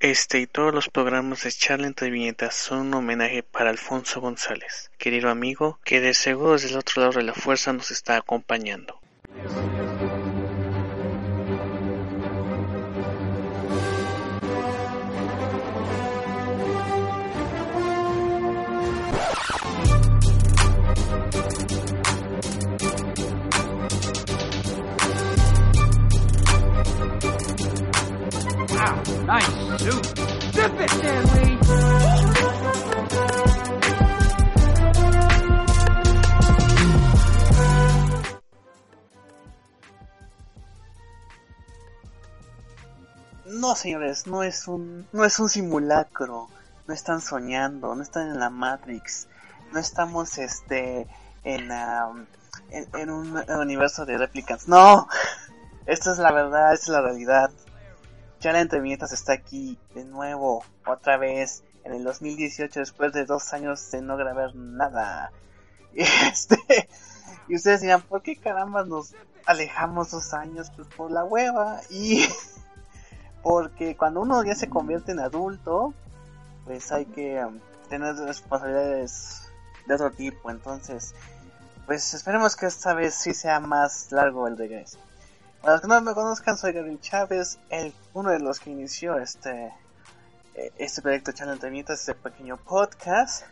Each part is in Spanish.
Este y todos los programas de Charla entre viñetas son un homenaje para Alfonso González, querido amigo que de seguro desde el otro lado de la fuerza nos está acompañando. No, señores, no es un no es un simulacro. No están soñando, no están en la Matrix. No estamos este en en, en un universo de replicants. No. Esta es la verdad, esta es la realidad. Charla entre viñetas está aquí de nuevo, otra vez, en el 2018, después de dos años de no grabar nada. Este, y ustedes dirán, ¿por qué caramba nos alejamos dos años? Pues por la hueva. Y porque cuando uno ya se convierte en adulto, pues hay que um, tener responsabilidades de otro tipo. Entonces, pues esperemos que esta vez sí sea más largo el regreso. Para los que no me conozcan, soy Gabriel Chávez, el, uno de los que inició este, eh, este proyecto Channel Entrevistas, este pequeño podcast,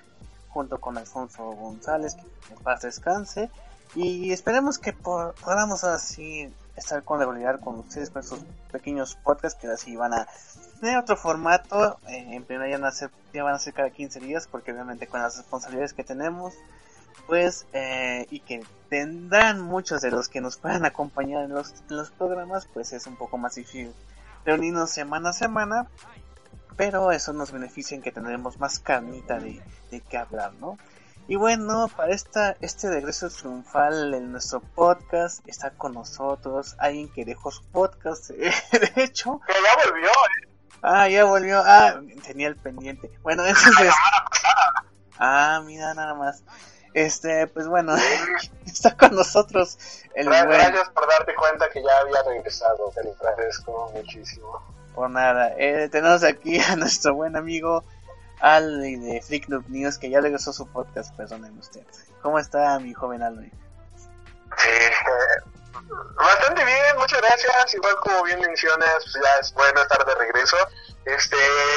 junto con Alfonso González, que en paz descanse. Y esperemos que por- podamos así estar con regularidad con ustedes con estos pequeños podcasts que así van a tener otro formato. eh, en primera ya van, a ser, ya van a ser cada 15 días, porque obviamente con las responsabilidades que tenemos, pues eh, y que tendrán muchos de los que nos puedan acompañar en los, en los programas pues es un poco más difícil reunirnos semana a semana pero eso nos beneficia en que tendremos más carnita de, de qué hablar no y bueno para esta este regreso triunfal en nuestro podcast está con nosotros alguien que dejó su podcast de hecho. Pero ya volvió, ¿eh? ah ya volvió. Ah tenía el pendiente. Bueno eso es ah mira nada más este pues bueno está con nosotros el buen Gracias por darte cuenta que ya había regresado. Te lo agradezco muchísimo. por nada eh, tenemos aquí a nuestro buen amigo Aldi de Freak Noob News que ya regresó su podcast perdonen usted cómo está mi joven Aldi Sí, eh, bastante bien, muchas gracias. Igual como bien mencionas, pues ya es bueno estar de regreso. Este,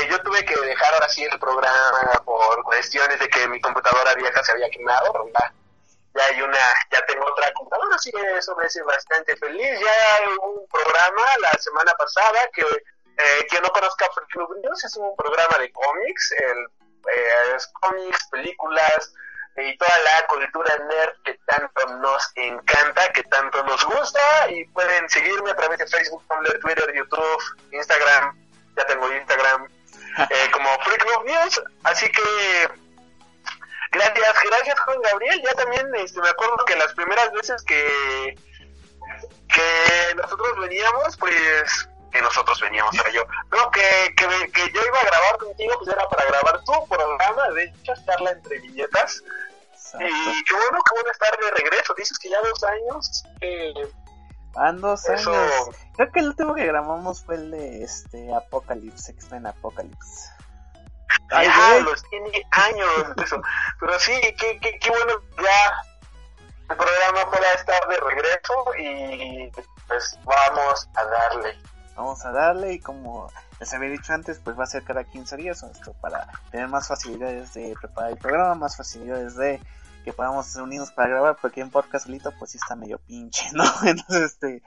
yo tuve que dejar ahora sí el programa por cuestiones de que mi computadora vieja se había quemado, ya, hay una, ya tengo otra computadora, así que eso me hace bastante feliz. Ya hubo un programa la semana pasada que eh, quien no conozca Freak News es un programa de cómics, el, eh, es cómics, películas, y toda la cultura nerd que tanto nos encanta, que tanto nos gusta y pueden seguirme a través de Facebook, Tumblr, Twitter, YouTube, Instagram, ya tengo Instagram, eh, como Freak Noob News, así que gracias, gracias Juan Gabriel, ya también este, me acuerdo que las primeras veces que que nosotros veníamos, pues que nosotros veníamos, era yo, no, que, que, que yo iba a grabar contigo, pues era para grabar tu programa, de hecho, charla entre viñetas, Exacto. y qué bueno, qué bueno estar de regreso. Dices que ya dos años. Eh, Van dos Eso- años. Creo que el último que grabamos fue el de este Apocalypse, X-Men Apocalypse. Ay, ya los tiene años eso. Pero sí, qué, qué, qué bueno ya el programa pueda estar de regreso y pues vamos a darle. Vamos a darle y como les había dicho antes, pues va a ser cada 15 días esto para tener más facilidades de preparar el programa, más facilidades de que podamos reunirnos para grabar, porque en podcast solito pues sí está medio pinche, ¿no? Entonces, este,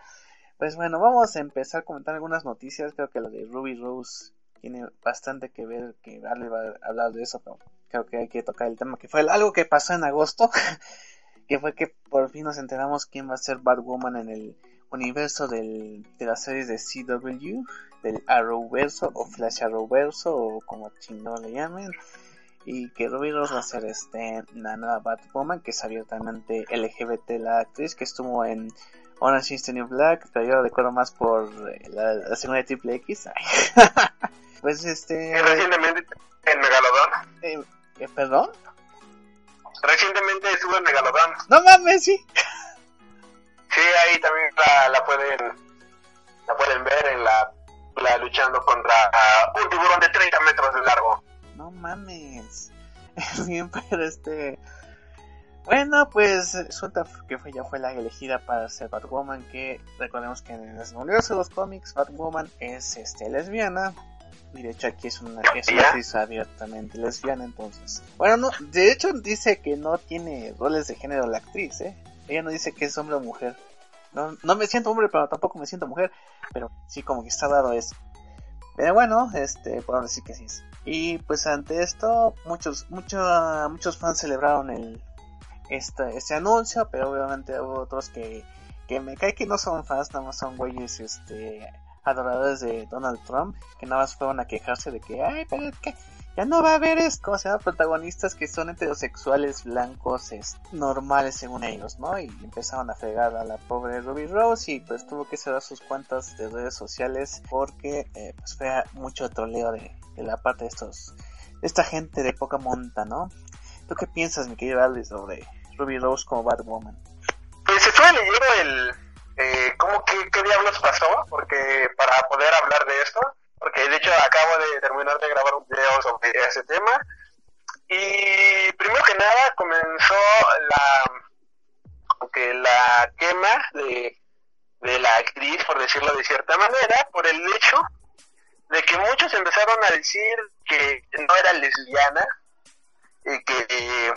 pues bueno, vamos a empezar a comentar algunas noticias, creo que la de Ruby Rose tiene bastante que ver, que Ale va a hablar de eso, pero creo que hay que tocar el tema que fue algo que pasó en agosto, que fue que por fin nos enteramos quién va a ser Batwoman en el universo del, de las series de CW, del Arrowverso o Flash Arrowverso o como chingón le llamen. Y que Ruby Rose va a ser este, la nueva Batwoman, que es abiertamente LGBT la actriz, que estuvo en Orange is the New Black, pero yo recuerdo más por eh, la, la segunda de Triple X. pues este... Recientemente en Megalodon. eh, eh, ¿Perdón? Recientemente estuvo en Megalodon. No mames, sí. Sí, ahí también la, la pueden la pueden ver en la, la luchando contra un tiburón de 30 metros de largo. No mames. Bien, pero este. Bueno, pues resulta que fue, ya fue la elegida para ser Batwoman, que recordemos que en el universo de los cómics Batwoman es este lesbiana. Y de hecho aquí es una, es actriz abiertamente lesbiana, entonces. Bueno, no, de hecho dice que no tiene roles de género la actriz, ¿eh? Ella no dice que es hombre o mujer. No, no me siento hombre, pero tampoco me siento mujer. Pero sí, como que está dado eso. Pero bueno, este, podemos decir que sí es. Y pues ante esto, muchos, muchos, muchos fans celebraron el, este, este anuncio, pero obviamente hubo otros que, que me cae que no son fans, nada más son güeyes, este, adoradores de Donald Trump, que nada más fueron a quejarse de que, ay, pero que ya no va a haber, es, ¿cómo se llama? Protagonistas que son heterosexuales, blancos, es, normales según ellos, ¿no? Y empezaron a fregar a la pobre Ruby Rose y pues tuvo que cerrar sus cuentas de redes sociales porque eh, pues fue mucho troleo de, de la parte de estos, de esta gente de poca monta, ¿no? ¿Tú qué piensas, mi querido Alex, sobre Ruby Rose como Batwoman? Pues estuve leyendo el eh, cómo que qué diablos pasó, porque para poder hablar de esto, porque de hecho acabo de terminar de grabar un video sobre ese tema. Y primero que nada comenzó la que la quema de, de la actriz, por decirlo de cierta manera, por el hecho de que muchos empezaron a decir que no era lesbiana y que eh,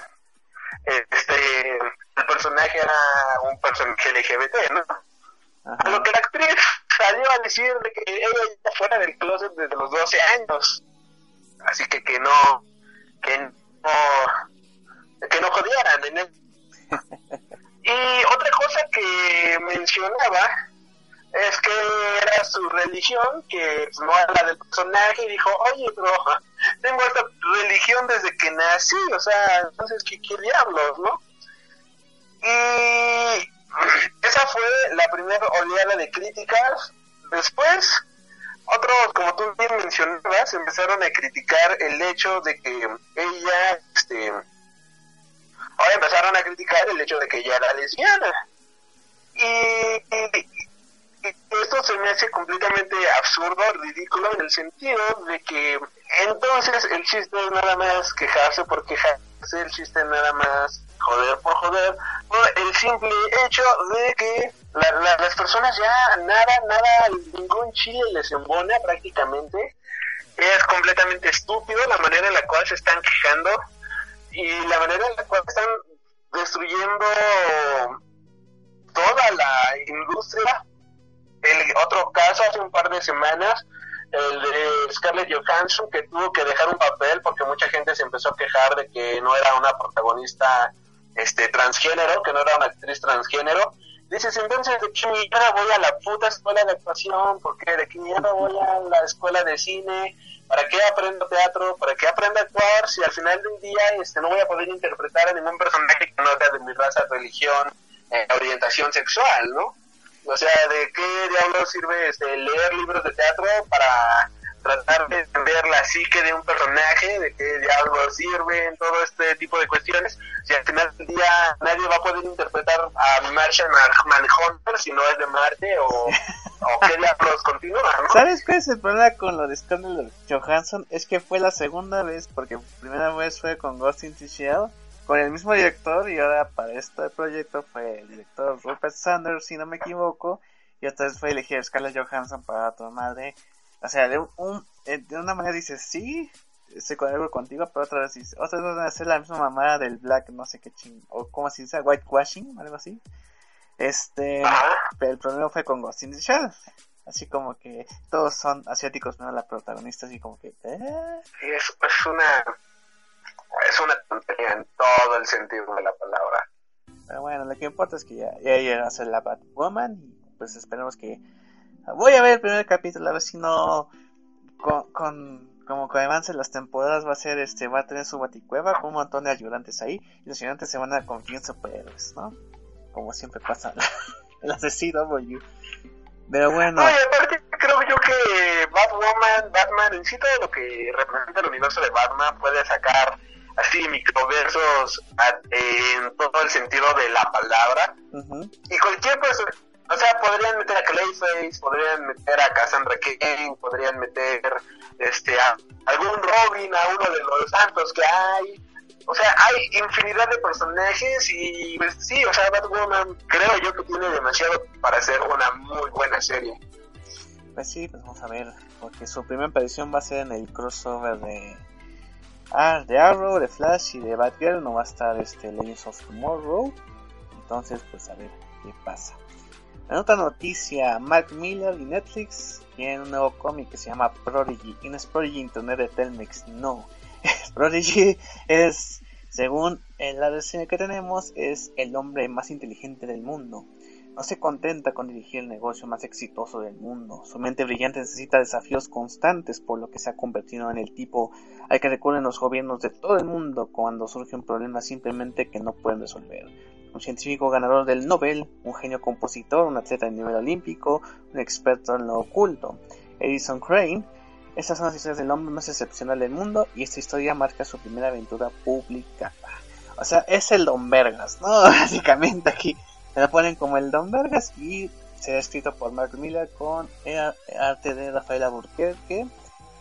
este el personaje era un personaje LGBT, ¿no? A Ajá. lo que la actriz salió a decir de que ella ya fuera del closet desde los 12 años. Así que que no, que no, que no jodieran en él. Y otra cosa que mencionaba es que era su religión, que no era la del personaje, y dijo, oye, pero tengo esta religión desde que nací, o sea, entonces, ¿qué, qué diablos, no? Y esa fue la primera oleada de críticas. Después, otros, como tú bien mencionabas, empezaron a criticar el hecho de que ella, este, ahora empezaron a criticar el hecho de que ella era lesbiana. Y, y- esto se me hace completamente absurdo, ridículo, en el sentido de que entonces el chiste es nada más quejarse por quejarse, el chiste es nada más joder por joder, por el simple hecho de que la- la- las personas ya nada, nada, ningún chile les embona prácticamente. Es completamente estúpido la manera en la cual se están quejando y la manera en la cual están destruyendo toda la industria. El otro caso hace un par de semanas, el de Scarlett Johansson, que tuvo que dejar un papel porque mucha gente se empezó a quejar de que no era una protagonista este transgénero, que no era una actriz transgénero. Dices, entonces, ¿de qué mierda voy a la puta escuela de actuación? ¿Por qué? ¿De qué mierda voy a la escuela de cine? ¿Para qué aprendo teatro? ¿Para qué aprendo a actuar? Si al final del día este, no voy a poder interpretar a ningún personaje que no sea de mi raza, religión, eh, orientación sexual, ¿no? O sea, ¿de qué diablos sirve este, leer libros de teatro para tratar de entender la psique de un personaje? ¿De qué diablos sirven todo este tipo de cuestiones? Si al final del día nadie va a poder interpretar a Martian Manhunter si no es de Marte o, o qué diablos continúa, ¿no? ¿Sabes cuál es el problema con lo de Scarlett Johansson? Es que fue la segunda vez, porque primera vez fue con Ghost in the Shell, con el mismo director, y ahora para este proyecto fue el director Rupert Sanders, si no me equivoco, y otra vez fue elegir a Scarlett Johansson para tu madre. O sea, de, un, eh, de una manera dices, sí, estoy con algo contigo, pero otra vez dices, otra vez van a hacer la misma mamada del Black, no sé qué ching, o como se dice, whitewashing, algo así. Este, pero el problema fue con Ghost in the Shell. Así como que todos son asiáticos, menos la protagonista, así como que... ¿eh? Y es, es una es una tontería en todo el sentido de la palabra. Pero bueno, lo que importa es que ya, ya llega a ser la Batwoman. Y pues esperemos que... Voy a ver el primer capítulo, a ver si no... Con, con como que avance las temporadas va a ser este va a tener su baticueva con un montón de ayudantes ahí y los ayudantes se van a convertir en superhéroes no como siempre pasa la CW pero bueno. No, y aparte creo yo que Batwoman, Batman, en sí todo lo que representa el universo de Batman puede sacar así microversos a- en todo el sentido de la palabra. Y cualquier persona, o sea, podrían meter a Clayface, podrían meter a Cassandra Cain, podrían meter este a algún Robin, a uno de los santos que hay. O sea, hay infinidad de personajes y pues sí, o sea, Batwoman creo yo que tiene demasiado para ser una muy buena serie. pues sí pues vamos a ver porque su primera aparición va a ser en el crossover de ah de Arrow de Flash y de Batgirl no va a estar este Legends of Tomorrow entonces pues a ver qué pasa En otra noticia, Mark Miller y Netflix tienen un nuevo cómic que se llama Prodigy. ¿Y no es Prodigy Internet de Telmex? No. Prodigy es, según la reseña que tenemos, es el hombre más inteligente del mundo. No se contenta con dirigir el negocio más exitoso del mundo. Su mente brillante necesita desafíos constantes, por lo que se ha convertido en el tipo al que recurren los gobiernos de todo el mundo cuando surge un problema simplemente que no pueden resolver un científico ganador del Nobel, un genio compositor, un atleta de nivel olímpico, un experto en lo oculto. Edison Crane. Estas son las historias del hombre más excepcional del mundo y esta historia marca su primera aventura publicada. O sea, es el Don Vergas, ¿no? Básicamente aquí se lo ponen como el Don Vergas y será escrito por Mark Miller con arte de Rafael Alburquerque,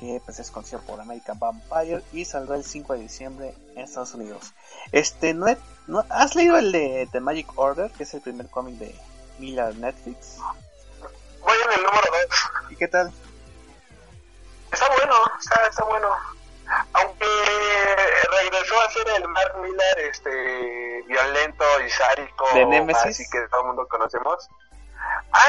que pues es conocido por American Vampire y saldrá el 5 de diciembre en Estados Unidos. Este, no, he- no ¿Has leído el de The Magic Order, que es el primer cómic de Miller Netflix? Voy en el número 2. ¿Y qué tal? Está bueno, está, está bueno. Aunque regresó a ser el Mark Miller este violento y sádico así que todo el mundo conocemos.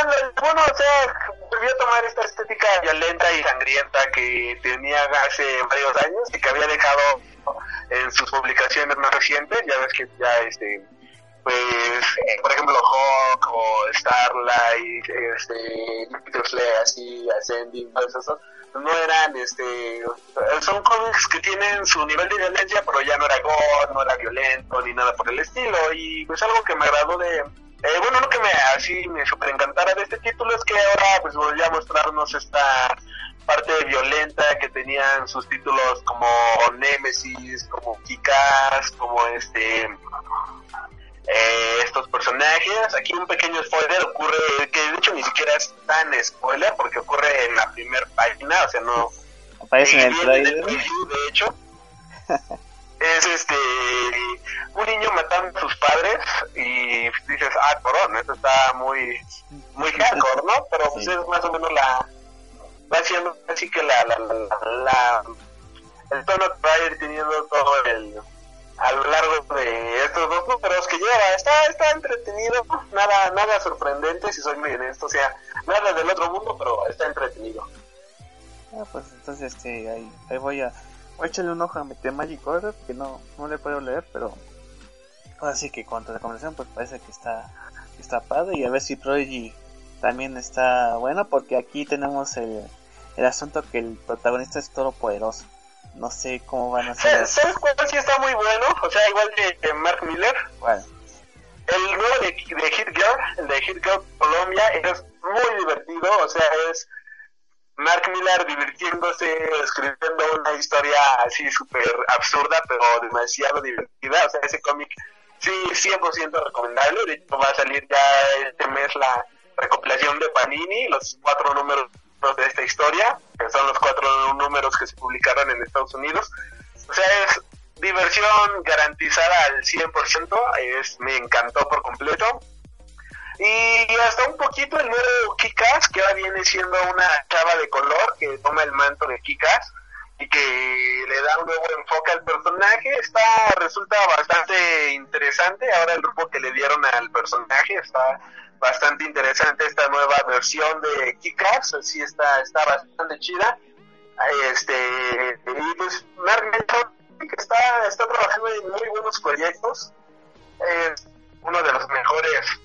No, bueno, o sea, volvió a tomar esta estética violenta y sangrienta que tenía hace varios años y que había dejado en sus publicaciones más recientes. Ya ves que ya, este, pues, eh, por ejemplo, Hawk o Starlight, este, Jupiter's Legacy, Ascending, todos esos, no eran, este, son cómics que tienen su nivel de violencia, pero ya no era gore, no era violento, ni nada por el estilo, y pues algo que me agradó de, eh, bueno, lo que me así me super encantara de este título es que ahora pues volvió a mostrarnos esta parte violenta que tenían sus títulos como Nemesis, como Kikas, como este eh, estos personajes. Aquí un pequeño spoiler ocurre, que de hecho ni siquiera es tan spoiler porque ocurre en la primera página, o sea, no, Aparece en el trailer. de hecho. un niño matando a sus padres y dices, ah, corón, esto está muy muy hardcore, ¿no? Pero pues Sí. es más o menos la va siendo así que la la, la, la- el tono que va a ir teniendo todo el a lo largo de estos dos números que lleva está está entretenido nada nada sorprendente si soy muy honesto o sea nada del otro mundo pero está entretenido Ah, pues entonces este, ahí, ahí voy a, voy a echarle un ojo a Magic Order, que no, no le puedo leer, pero ahora sí que cuanto a la conversación, pues parece que está, que está padre y a ver si Prodigy también está bueno, porque aquí tenemos el, el asunto que el protagonista es todopoderoso. No sé cómo van a hacer ¿Sabes cuál sí está muy bueno? O sea, igual de, de Mark Miller. Bueno, El nuevo de, de Hit Girl, el de Hit Girl Colombia, es muy divertido. O sea, es Mark Miller divirtiéndose, escribiendo una historia así súper absurda, pero demasiado divertida. O sea, ese cómic sí, 100% recomendable. De hecho, va a salir ya este mes la recopilación de Panini, los cuatro números de esta historia, que son los cuatro números que se publicaron en Estados Unidos. O sea, es diversión garantizada al 100%, es, me encantó por completo. Y hasta un poquito el nuevo Kikas, que ahora viene siendo una chava de color que toma el manto de Kikas y que le da un nuevo enfoque al personaje. Está, resulta bastante interesante. Ahora el grupo que le dieron al personaje está bastante interesante esta nueva versión de Kikas. Sí está, está bastante chida. Este, y pues Mark que está, está trabajando en muy buenos proyectos. Es uno de los mejores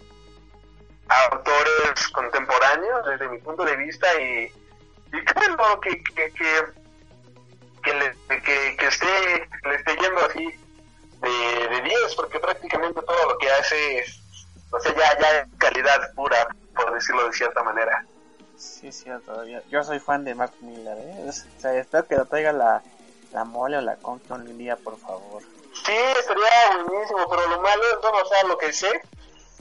autores contemporáneos desde mi punto de vista y, y creo que, que, que, que, que esté, le esté yendo así de, de 10 porque prácticamente todo lo que hace es, o sea, ya, ya es calidad pura, por decirlo de cierta manera. Sí, es cierto. Yo, yo soy fan de Mark Miller, ¿eh? O sea, espero que lo traiga la, la mole o la concha un día, por favor. Sí, estaría buenísimo, pero lo malo es, bueno, o sea, lo que sé,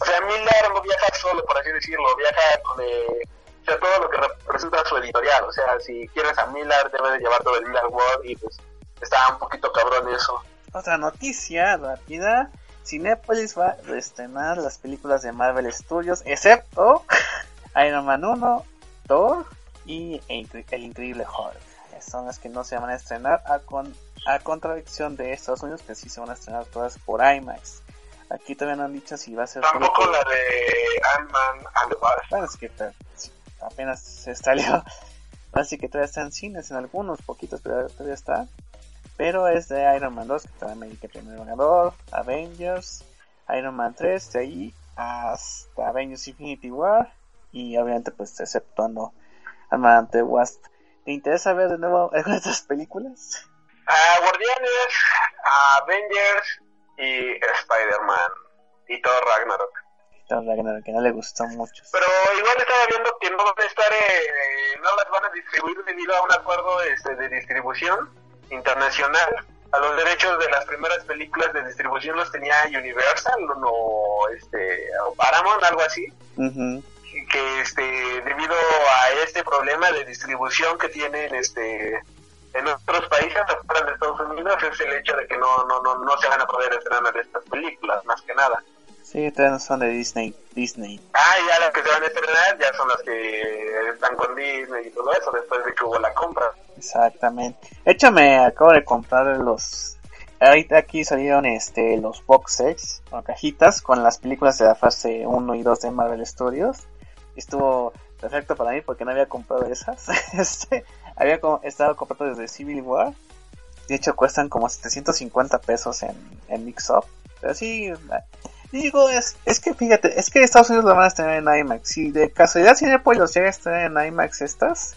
o sea, Miller no viaja solo, por así decirlo, viaja con, eh, o sea, todo lo que representa su editorial, o sea, si quieres a Miller, debe de llevar todo el Miller World y pues está un poquito cabrón eso. Otra noticia rápida. Cinepolis va a reestrenar las películas de Marvel Studios, excepto Iron Man 1, Thor y El Incre- El Increíble Hulk. Son las que no se van a estrenar a, con, a contradicción de Estados Unidos, que sí se van a estrenar todas por IMAX. Aquí todavía no han dicho si va a ser... Tampoco por- la de Ant-Man and the Wasp. Bueno, es que apenas se salió. Así que todavía está en cines, en algunos poquitos, pero todavía está. Pero es de Iron Man 2, que también que primer ganador, Avengers, Iron Man 3, de ahí hasta Avengers Infinity War. Y obviamente, pues exceptuando Ant-Man and the Wasp. ¿Te interesa ver de nuevo alguna de estas películas? A Guardianes, Avengers y Spider-Man y todo Ragnarok. Thor Ragnarok, que no le gustó mucho. Pero igual estaba viendo que no van a estar, eh, no las van a distribuir debido a un acuerdo este, de distribución internacional. A los derechos de las primeras películas de distribución los tenía Universal o este, Paramount, algo así. Y que este, debido a este problema de distribución que tienen este, en otros países afuera de Estados Unidos es el hecho de que no, no, no, no se van a poder estrenar estas películas, más que nada. Sí, todavía no son de Disney. Disney. Ah, ya las que se van a estrenar ya son las que están con Disney y todo eso después de que hubo la compra. Exactamente. De hecho, me acabo de comprar los. Ahorita aquí salieron este los box sets o cajitas con las películas de la fase 1 y 2 de Marvel Studios. Estuvo perfecto para mí porque no había comprado esas. este, había estado comprando desde Civil War. De hecho, cuestan como 750 pesos en, en Mix Up. Pero sí, digo, es, es que fíjate, es que Estados Unidos lo van a estrenar en IMAX. Si de casualidad Cinepolis los llega a estrenar en IMAX estas,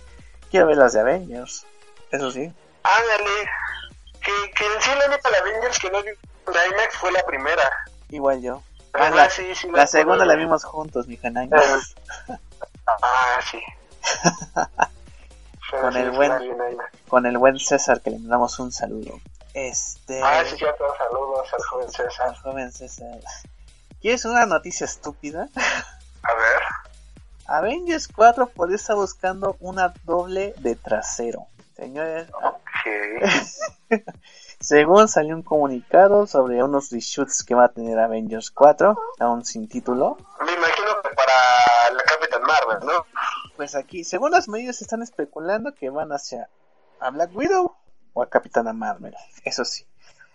quiero ver las de Avengers. Eso sí. Ándale, que, que en sí la neta la Avengers que no vi en IMAX fue la primera. Igual yo. Ah, la- la, sí, sí, la segunda la vimos juntos, mi en IMAX. Ah, sí. Con sí, el buen- la. Con el buen César que le mandamos un saludo. Este. Ah, sí, cierto, saludos al joven César. al joven César. ¿Quieres una noticia estúpida? A ver. Avengers 4 por estar buscando una doble de trasero. Señores, ah, Ok. según salió un comunicado sobre unos reshoots que va a tener Avengers 4, aún sin título, Me imagino que para la Capitán Marvel, ¿no? pues aquí, según las medidas, se están especulando que van hacia a Black Widow o a Capitana Marvel. Eso sí.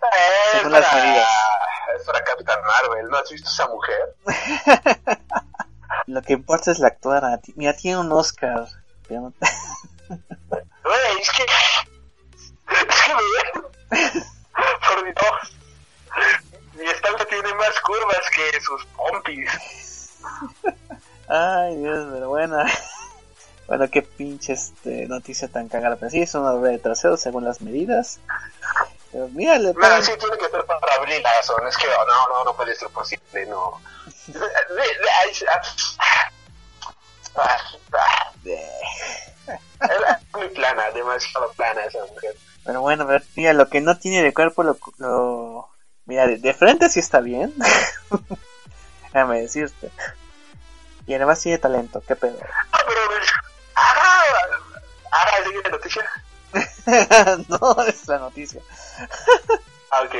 Eh, Según las medidas. Es para Capitán Marvel, ¿no has visto esa mujer? Lo que importa es la actuada. Mira, tiene un Oscar. Güey, es que. Es que me Por Dios. Mi espalda tiene más curvas que sus pompis. Ay, Dios, pero bueno. Bueno, qué pinche este, noticia tan cagada. Pero sí, es una doble de trasero según las medidas. Mira, le No, sí tiene que ser para Brie Larson. Es que oh, no, no, no puede ser posible, no. Ah, ah, ah. Era muy plana, demasiado plana esa mujer. Pero bueno, a ver, mira, lo que no tiene de cuerpo lo... lo... Mira, de, de frente sí está bien. Déjame decirte. Y además tiene talento, qué pedo. Ah, pero. Ah, ah, siguiente noticia. no, es la noticia. Ah, ok.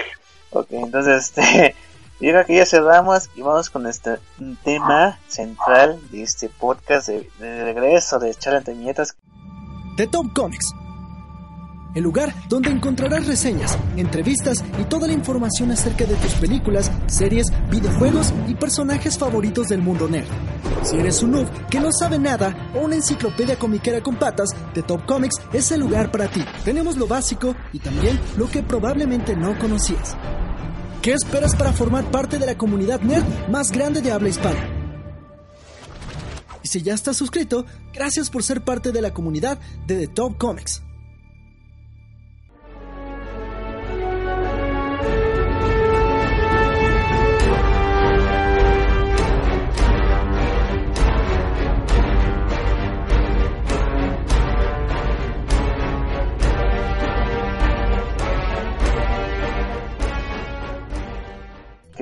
Ok, entonces este, yo creo que ya cerramos y vamos con este tema central de este podcast de, de regreso de Charla entre Viñetas. The Top Comics. El lugar donde encontrarás reseñas, entrevistas y toda la información acerca de tus películas, series, videojuegos y personajes favoritos del mundo nerd. Si eres un noob que no sabe nada o una enciclopedia comiquera con patas, The Top Comics es el lugar para ti. Tenemos lo básico y también lo que probablemente no conocías. ¿Qué esperas para formar parte de la comunidad nerd más grande de habla hispana? Y si ya estás suscrito, gracias por ser parte de la comunidad de The Top Comics.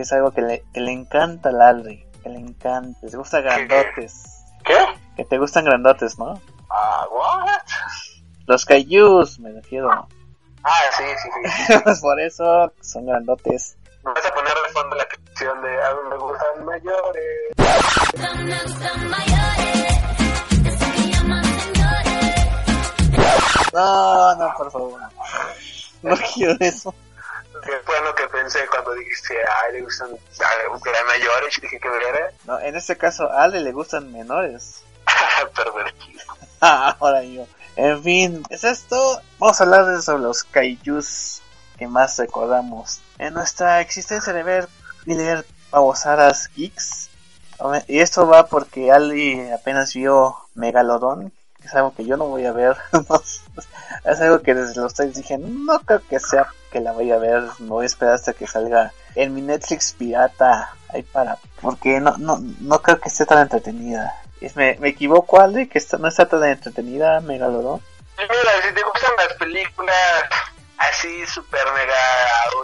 Es algo que le, que le encanta al Alri. Que le encanta. Les gusta grandotes. ¿Qué? Que te gustan grandotes, ¿no? Ah, what? Los kaijus, me refiero. Ah, sí, sí, sí. Por eso son grandotes. Me vas a poner de fondo la canción de A mí me gustan mayores. No, no, por favor. No quiero eso. Que fue lo que pensé cuando dijiste, ay, le gustan a mayores. Dije, ¿qué era? No, en este caso, a Ale le gustan menores. Pervertido. Ahora yo. En fin, es esto. Vamos a hablar de sobre los kaijus que más recordamos. En nuestra existencia de ver y leer babosadas geeks. Y esto va porque Ali apenas vio Megalodon, que es algo que yo no voy a ver. es algo que desde los tres dije, no creo que sea que la voy a ver, me voy a esperar hasta que salga en mi Netflix pirata. Ahí para, porque no, no, no creo que esté tan entretenida. Es- Me, me equivoco, Ali, que esta, no está tan entretenida Megalodon. Y mira, si te gustan las películas así super mega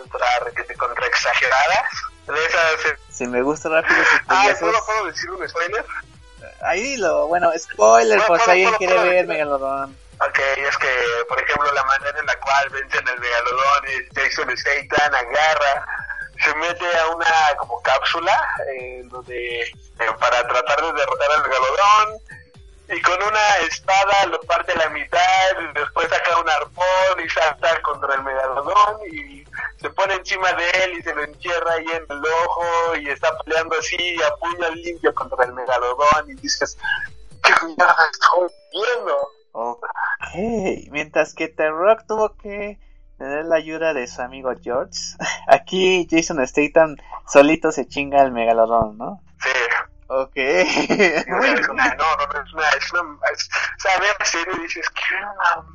ultra requete contra exageradas, de esas... eh, Si me gusta rápido Ah, ¿puedo, ¿puedo decir un spoiler? Ahí dilo. Bueno, spoiler No, por si puedo, alguien quiere ver decirlo. Megalodon. Ok, es que, por ejemplo, la manera en la cual vencen el megalodón y Jason Statham agarra, se mete a una como cápsula eh, donde eh, para tratar de derrotar al megalodón y con una espada lo parte a la mitad y después saca un arpón y salta contra el megalodón y se pone encima de él y se lo entierra ahí en el ojo y está peleando así a puño limpio contra el megalodón y dices, ¿qué mierda estoy viendo? Ok. Mientras que The Rock tuvo que tener la ayuda de su amigo George. Aquí Jason Statham solito se chinga al megalodón, ¿no? Sí. Ok. Es una, no, no, es una, es una, es- o sea, ve la serie y dices, ¿qué una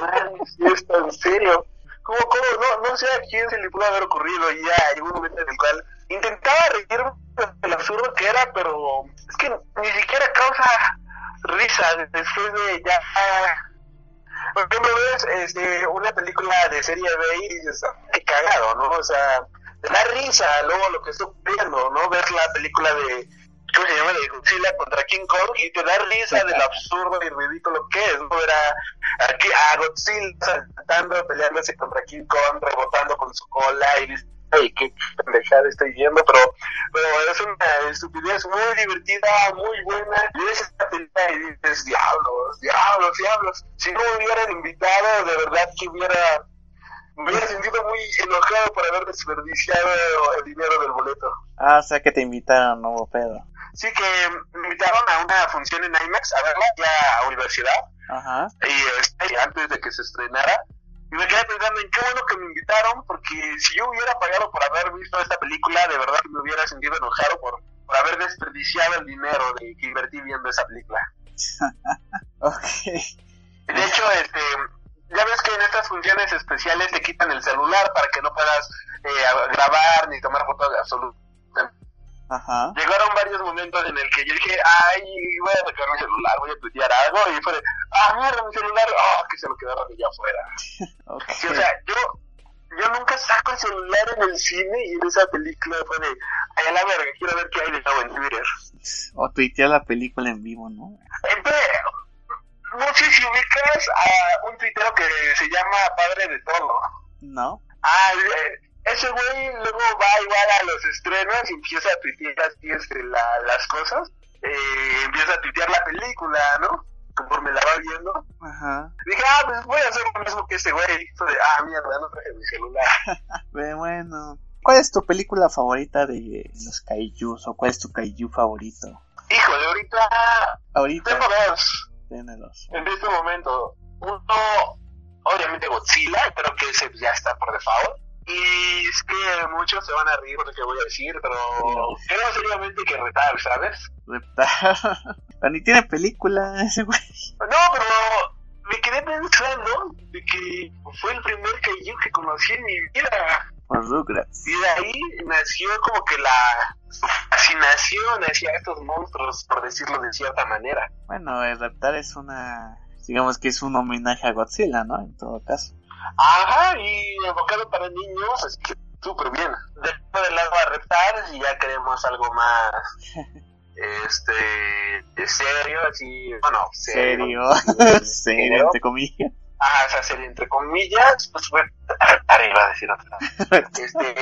madre es esto? ¿En serio? ¿Cómo, cómo? No, no sé a quién se le pudo haber ocurrido y ya hay un momento en el cual intentaba reírme del absurdo que era, pero es que ni siquiera causa risa después de ya... Por ejemplo, ves este, una película de serie B y dices, "Ah, qué cagado, ¿no? O sea, da risa luego lo que está ocurriendo, ¿no? Ver la película de, ¿cómo se llama? De Godzilla contra King Kong y te da risa de lo absurdo y ridículo que es, ¿no? Ver a, a, Godzilla saltando, peleándose contra King Kong, rebotando con su cola y dices, ay, qué pendejada estoy viendo, pero, pero es una estupidez muy divertida, muy buena. Y ves esta película y dices, diablos, diablos, diablos. Si no me hubieran invitado, de verdad que hubiera, me hubiera sentido muy enojado por haber desperdiciado el dinero del boleto. Ah, o sea que te invitaron, no hubo pedo. Sí que me invitaron a una función en IMAX a verla ya a universidad Ajá. y este, antes de que se estrenara. Y me quedé pensando en qué bueno que me invitaron, porque si yo hubiera pagado por haber visto esta película, de verdad que me hubiera sentido enojado por, por haber desperdiciado el dinero de que invertí viendo esa película. Ok. De hecho, este, ya ves que en estas funciones especiales te quitan el celular para que no puedas eh, grabar ni tomar fotos de absoluto. Ajá. Llegaron varios momentos en el que yo dije, ay, voy a sacar mi celular, voy a tuitear algo, y fue de, ah, mierda, mi celular, oh, que se lo quedaron allá afuera. Ok. Sí, o sea, yo, yo nunca saco el celular en el cine y en esa película fue de, ay, a la verga, quiero ver qué hay de nuevo en Twitter. O tuitear la película en vivo, ¿no? Entonces, no sé si ubicas a un tuitero que se llama Padre de Todo. No. Ah, eh, ese güey luego va igual a los estrenos y empieza a tuitear así este, la, las cosas. Eh, empieza a tuitear la película, ¿no? Conforme la va viendo. Ajá. Dije, ah, pues voy a hacer lo mismo que ese güey. De, ah, mierda, no traje mi celular. Bueno. ¿Cuál es tu película favorita de los kaijus? ¿O cuál es tu kaiju favorito? Híjole, ahorita Ahorita. tengo dos Ténelos. en este momento. Uno, obviamente Godzilla, creo que ese ya está por default. Y es que muchos se van a reír por lo que voy a decir, pero creo seriamente que retar, ¿sabes? Reptar. Pero ni tiene película ese güey. No, pero me quedé pensando de que fue el primer kaiju que conocí en mi vida. Por Rugrats. Y de ahí nació como que la fascinación hacia estos monstruos, por decirlo de cierta manera. Bueno, el Reptar es una... Digamos que es un homenaje a Godzilla, ¿no? En todo caso. Ajá, y enfocado para niños, así que súper bien. Después del lado a Reptar, si ya queremos algo más este serio, así, bueno, Serio. serio. Serio, entre comillas. Ah, esa serie entre comillas, pues fue Reptar iba a decir otra. Este,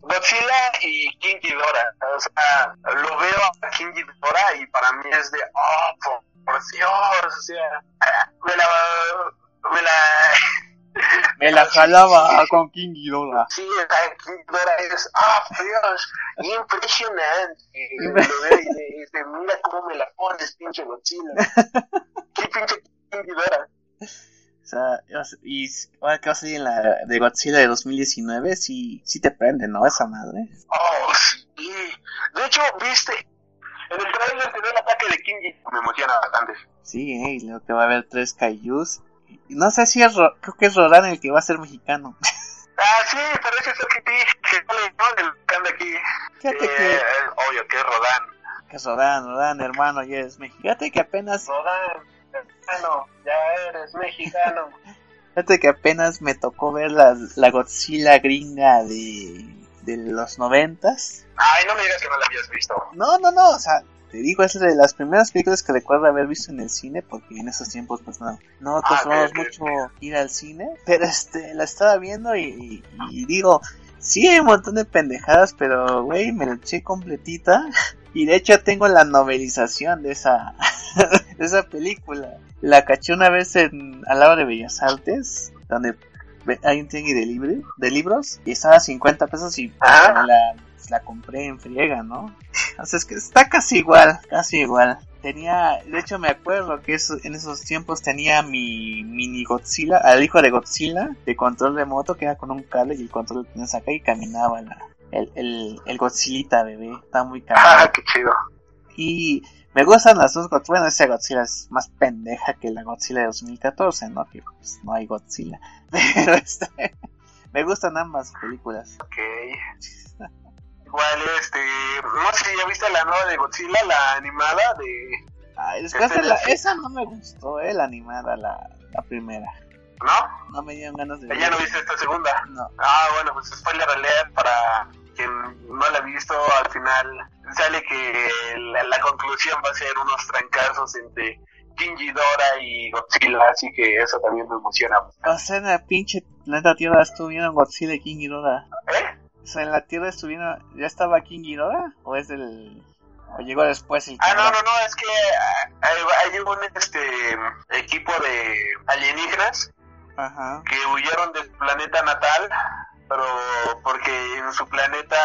Godzilla y King Ghidorah, o sea, lo veo a King Ghidorah y para mí es de, oh, por, por Dios, o sea, me la, me la, Me la jalaba con King Ghidorah. Sí, King Ghidorah es, ah, Dios, impresionante. Y lo veo y mira cómo me la pones, pinche Godzilla. ¿Qué pinche King Ghidorah? O sea, y ahora que va a salir en la de Godzilla de 2019, sí, sí te prende, ¿no? Esa madre. Oh, sí. De hecho, viste, en el trailer te ve el ataque de King Ghidorah. Me emociona bastante. Sí, eh, y luego que va a haber tres kaijus. No sé si es, creo que es Rodan el que va a ser mexicano. Ah, sí, parece ser que sí, que ¿no? El que anda aquí. Fíjate Eh, que, Obvio, que es Rodán. que es Rodan, Rodan, hermano, ya es mexicano. Fíjate que apenas, Rodán, hermano, ya eres mexicano. fíjate que apenas me tocó ver la, la Godzilla gringa de, de los noventas. Ay, no me digas que no la habías visto. No, no, no, o sea, te digo, es de las primeras películas que recuerdo haber visto en el cine, porque en esos tiempos, pues no, no Ah, acostumbramos ok, mucho ir al cine, pero este, la estaba viendo y, y- y digo, sí hay un montón de pendejadas, pero güey, me la eché completita, y de hecho tengo la novelización de esa, de esa película. La caché una vez en, al lado de Bellas Artes, donde hay un tianguis de, libre, de libros, y estaba a 50 pesos y Ah. me la, la compré en friega, ¿no? O sea, es que está casi igual, casi igual. Tenía, de hecho me acuerdo que eso- en esos tiempos tenía mi mini Godzilla, al hijo de Godzilla, de control remoto, que era con un cable y el control lo tenías acá y caminaba la, el, el, el Godzillita bebé, está muy Ah, cagado. qué chido. Y me gustan las dos Godzilla, bueno, esa Godzilla es más pendeja que la Godzilla de 2014, ¿no? Que pues, no hay Godzilla. Pero este, me gustan ambas películas. Ok. Ya viste la nueva de Godzilla, la animada de. Ay, después de la, esa no me gustó, eh, la animada, la, la primera. ¿No? No me dieron ganas de Ya no viste esta segunda. No. Ah, bueno, pues spoiler alert para quien no la ha visto. Al final sale que la, la conclusión va a ser unos trancazos entre King Ghidorah y Godzilla, así que eso también me emociona. O sea, en la pinche planeta Tierra estuvieron Godzilla y King Ghidorah. O sea, en la Tierra estuvieron, ¿ya estaba King Ghidorah? ¿O es el... o llegó después el Ah, no, no, no, es que ah, hay, hay un este equipo de alienígenas Ajá. que huyeron del planeta natal, pero porque en su planeta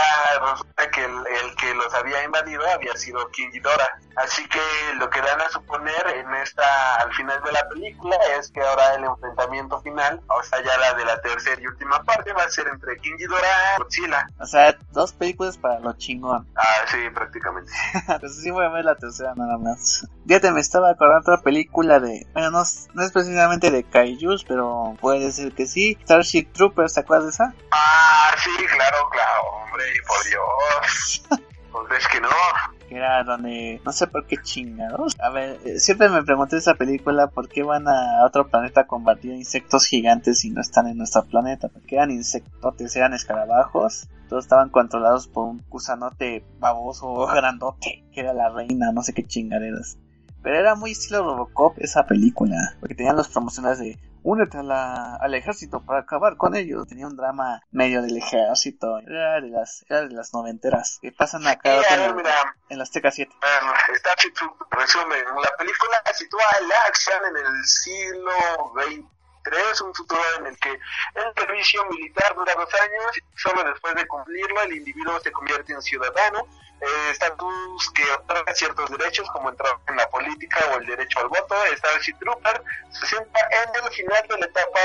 resulta que el, el que los había invadido había sido King Ghidorah. Así que lo que dan a suponer en esta, al final de la película, es que ahora el enfrentamiento final, o sea, ya la de la tercera y última parte, va a ser entre King Ghidorah y Godzilla. O sea, dos películas para lo chingón. Ah, sí, prácticamente. pues sí voy a ver la tercera nada más. Fíjate, me estaba acordando otra película de... Bueno, no, es- no es precisamente de Kaijus, pero puede ser que sí. Starship Troopers, ¿te acuerdas de esa? Ah, sí, claro, claro, hombre, por Dios. Que no. que era donde no sé por qué chingados. A ver, eh, siempre me pregunté esa película por qué van a otro planeta a combatir insectos gigantes y no están en nuestro planeta, porque eran insectotes, eran escarabajos. Todos estaban controlados por un gusanote baboso grandote, que era la reina, no sé qué chingaderas. Pero era muy estilo Robocop esa película, porque tenían los promocionales de únete a la- al ejército para acabar con ellos. Tenía un drama medio del ejército, era de las, era de las noventeras, que pasan acá Sí, mira, en la Azteca 7. Bueno, Starship Troopers, resumen, la película sitúa la acción en el siglo XXIII, un futuro en el que el servicio militar dura dos años, solo después de cumplirlo el individuo se convierte en ciudadano, eh, estatus que otorga ciertos derechos como entrar en la política o el derecho al voto. Starship Trooper se centra en el final de la etapa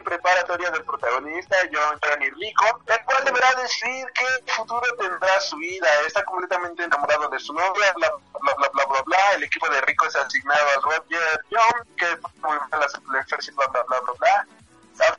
preparatoria del protagonista, John Johnny Rico, el cual deberá decidir qué futuro tendrá su vida. Está completamente enamorado de su novia, bla, bla, bla, bla, bla, bla. El equipo de Rico es asignado a Roger John, que es muy mal el ejército, bla, bla, bla, bla,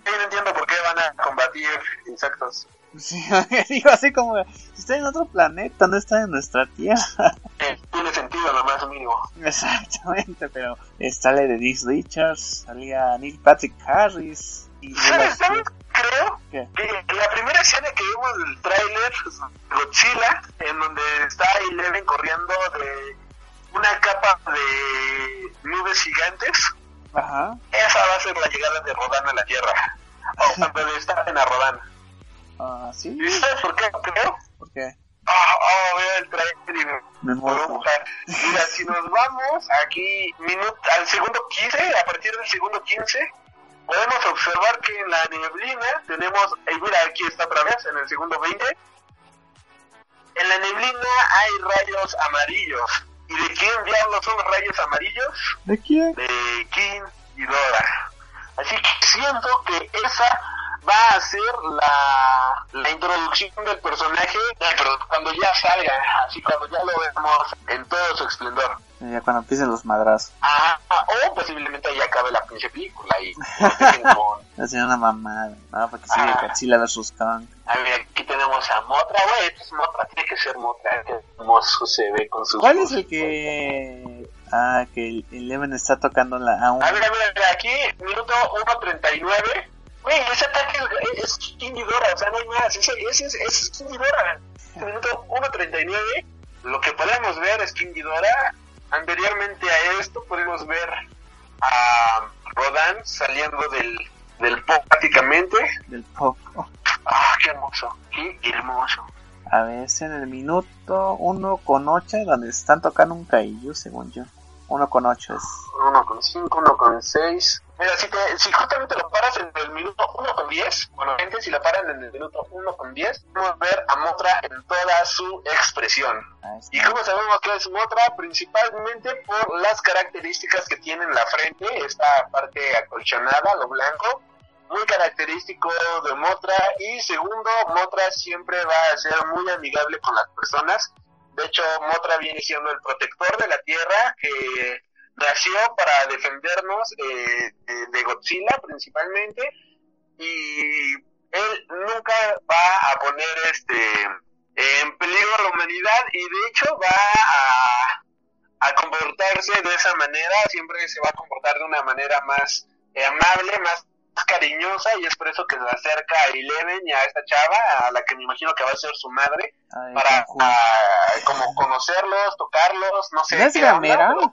no entiendo por qué van a combatir insectos. Sí, digo así como, está en otro planeta, no está en nuestra Tierra. Eh, tiene sentido lo más mínimo. Exactamente, pero sale de Dick Richards, salía Neil Patrick Harris. Y ¿Sabes? ¿Sabes? Creo ¿Qué? que la primera escena que vimos del tráiler, Godzilla, en donde está Eleven corriendo de una capa de nubes gigantes, Ajá. esa va a ser la llegada de Rodan a la Tierra. O de estar en a Rodan. Ah, sí, ¿Y sabes por qué creo? ¿por qué? Ah, oh, veo el trailer y me Me. Mira, si nos vamos aquí minuto, al segundo 15, a partir del segundo 15, podemos observar que en la neblina tenemos, eh, mira, aquí está otra vez, en el segundo 20, en la neblina hay rayos amarillos. ¿Y de quién diablos son los rayos amarillos? ¿De quién? de King y Dora. Así que siento que esa va a ser la, la introducción del personaje, eh, pero cuando ya salga, así cuando ya lo vemos en todo su esplendor. Ya cuando empiecen los madrazos. Ah, o posiblemente ahí acabe la pinche película y con... Va a ser una mamada. No, porque sigue Ah. Godzilla vs. Kong. A ver, aquí tenemos a Motra, güey, este es Motra, tiene que ser Motra, que hermoso se ve con sus... ¿Cuál es el que.? Ah, que el Eleven está tocando la. A un... A ver, a ver, a ver, aquí, minuto 1.39. Güey, ese ataque es, es King Ghidorah, o sea, no hay más. Ese, ese, es- ese es King Ghidorah. Minuto 1.39. Lo que podemos ver es King Ghidorah. Anteriormente a esto, podemos ver a Rodan saliendo del, del pop prácticamente. Del poco. Ah, qué hermoso, qué hermoso. A ver, es en el minuto 1 con 8, donde están tocando un kaiju, según yo. 1 con 8 es. 1.5, 1.6. Mira, si, te, si justamente lo paras en el minuto 1.10, bueno, gente, si lo paran en el minuto 1.10, podemos ver a Motra en toda su expresión. Ah, ¿Y cómo sabemos que es Motra? Principalmente por las características que tiene en la frente, esta parte acolchonada, lo blanco, muy característico de Motra. Y segundo, Motra siempre va a ser muy amigable con las personas. De hecho, Motra viene siendo el protector de la Tierra que nació para defendernos eh, de, de Godzilla principalmente. Y él nunca va a poner este en peligro a la humanidad y de hecho va a, a comportarse de esa manera, siempre se va a comportar de una manera más eh, amable, más cariñosa y es por eso que se acerca a Eleven y a esta chava, a la que me imagino que va a ser su madre, Ay, para como conocerlos, tocarlos, no sé. ¿No es onda, gamera? pero,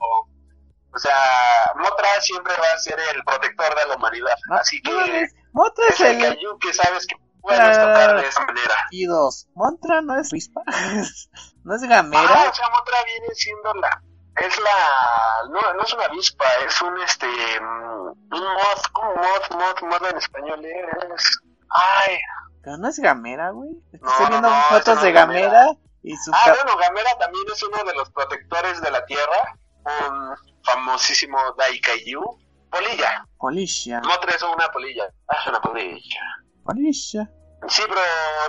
o sea, Motra siempre va a ser el protector de la humanidad, No, así que no Motra es el el. Que sabes que puedes Ah. tocar de esa manera. Y dos. Montra no es Rispa. no es Ah, Gamera. o sea, Motra viene siendo la... Es la... No, no es una avispa, es un este... mm, Un moth, un moth, moth, moth en español es... Ay, Pero no es Gamera, güey. No, Estoy viendo fotos de Gamera. Gamera y su Ah, bueno, Gamera también es uno de los protectores de la Tierra, un famosísimo Daikaiju. Polilla. Policia. Motra es una polilla. Ah, es una polilla. Policia. Sí, pero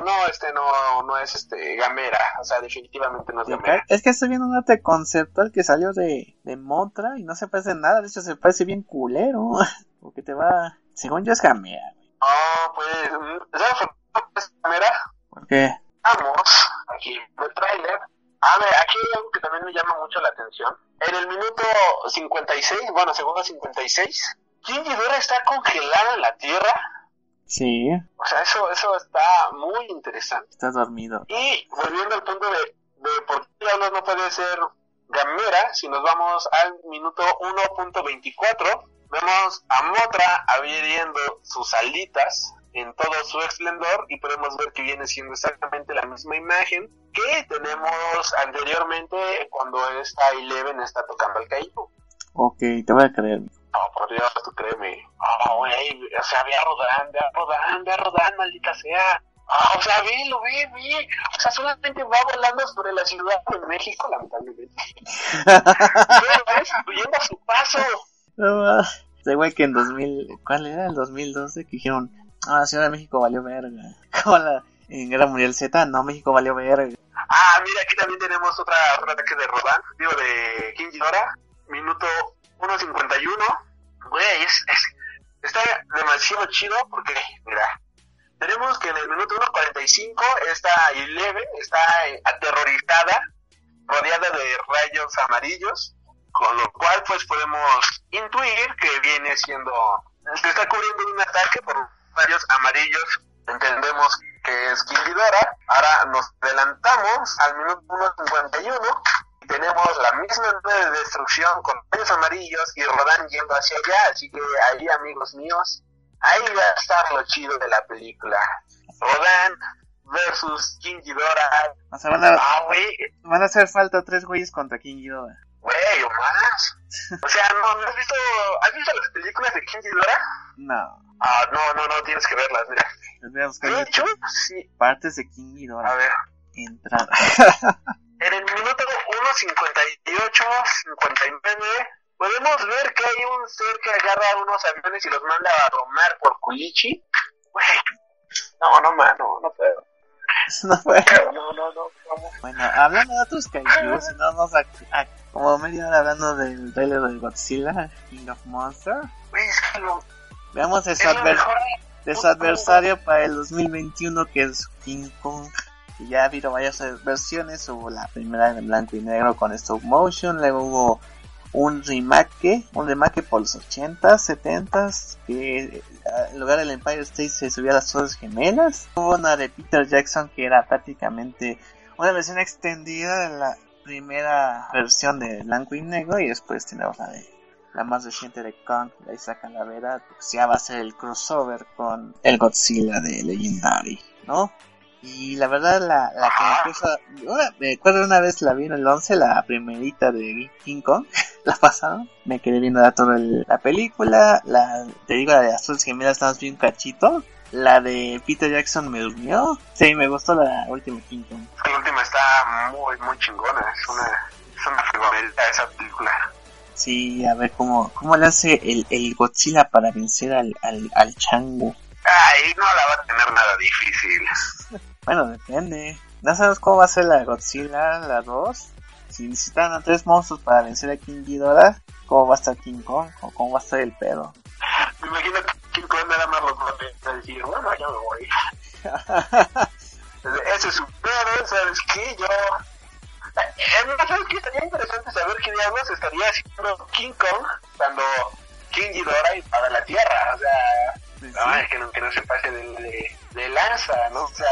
no, este no, no es este Gamera. O sea, definitivamente no es Gamera. Es que estoy viendo un arte conceptual que salió de, de Motra y no se parece en nada. De hecho, se parece bien culero. Porque te va. Según yo, es Gamera. Oh, pues, ¿sabes por qué es Gamera? ¿Por qué? Vamos, aquí el tráiler. A ver, aquí hay algo que también me llama mucho la atención. En el minuto 56, bueno, segundo 56, King Ghidorah está congelado en la Tierra. Sí, O sea, eso, eso está muy interesante. está dormido. Y volviendo al punto de, de por qué diablos no puede ser Gamera, si nos vamos al minuto 1.24, vemos a Motra abriendo sus alitas en todo su esplendor y podemos ver que viene siendo exactamente la misma imagen que tenemos anteriormente cuando esta Eleven está tocando el Kaiju. Ok, te voy a creer. Oh, por Dios, tú créeme. Oh, güey, o sea, ve a Rodán, ve a Rodán, ve a Rodán, maldita sea. Ah, o sea, velo, ve, ve. O sea, solamente va volando sobre la ciudad de México, lamentablemente. Ve, va destruyendo a su paso. No, Ese güey que en 2000, ¿cuál era? El 2012 que dijeron, ah, Ciudad de México valió verga. Como la, en Guerra Mundial Z, no, México valió verga. Ah, mira, aquí también tenemos otra, ataque de Rodan, digo, de King Ghidorah, minuto 1.51. Güey, es, es, está demasiado chido porque, mira, tenemos que en el minuto 1.45 esta Eleven está aterrorizada, rodeada de rayos amarillos, con lo cual pues podemos intuir que viene siendo, se está cubriendo un ataque por rayos amarillos, entendemos que es King Ghidorah. Ahora nos adelantamos al minuto 1.51 y tenemos la misma nube de destrucción con rayos amarillos y Rodan yendo hacia allá, así que ahí amigos míos, ahí va a estar lo chido de la película. Rodan versus King Ghidorah. O sea, van a, Ah, güey, van a hacer falta tres güeyes contra King Ghidorah. güey, o más. O sea, ¿no, ¿no has visto, has visto las películas de King Ghidorah? No, Ah, no, no, no, tienes que verlas, mira. a buscar De hecho, YouTube. sí. partes de King A Ghidorah. ver. Entrada. En el minuto 1.58, 59, podemos ver que hay un ser que agarra unos aviones y los manda a tomar por culichi. Güey, no, no, mano, no puedo. no fue. No, no, no, ¿cómo? Bueno, hablando de otros kaijus, si no vamos a, a- como media hora hablando del trailer de Godzilla, King of Monsters. Güey, es que lo, Veamos de adver- su adversario para el 2021 que es King Kong. Y ya ha habido varias versiones, hubo la primera en blanco y negro con stop motion, luego hubo un remake, un remake por los 80s, 70s, que eh, en lugar del Empire State se subía a las Torres Gemelas. Hubo una de Peter Jackson que era prácticamente una versión extendida de la primera versión de blanco y negro y después tenemos la de la más reciente de Kong, la Isla Calavera, pues ya va a ser el crossover con el Godzilla de Legendary, ¿no? Y la verdad, la, la que me puso, me acuerdo una vez la vi en el 11, la primerita de King Kong, la pasaron, me quedé viendo la, toda la película, la, te digo, la de Torres Gemelas estamos bien cachito, la de Peter Jackson me durmió, sí, me gustó la última King Kong. La última está muy, muy chingona. Es una, es una esa película. Sí, a ver cómo, cómo le hace el, el Godzilla para vencer al, al, al chango. Ay, no la va a tener nada difícil. Bueno, depende. No sabemos cómo va a ser la Godzilla, la 2. Si necesitan a tres monstruos para vencer a King Ghidorah, ¿cómo va a estar King Kong? ¿O cómo va a estar el pedo? Me imagino que King Kong nada más los va a decir, bueno, ya me voy. Ese es su pedo, ¿sabes qué? Yo... ¿Sabes qué? Estaría interesante saber qué diablos estaría haciendo King Kong cuando King Ghidorah invada la Tierra. O sea, no, es que no, que no se pase de, de, de lanza, ¿no? O sea,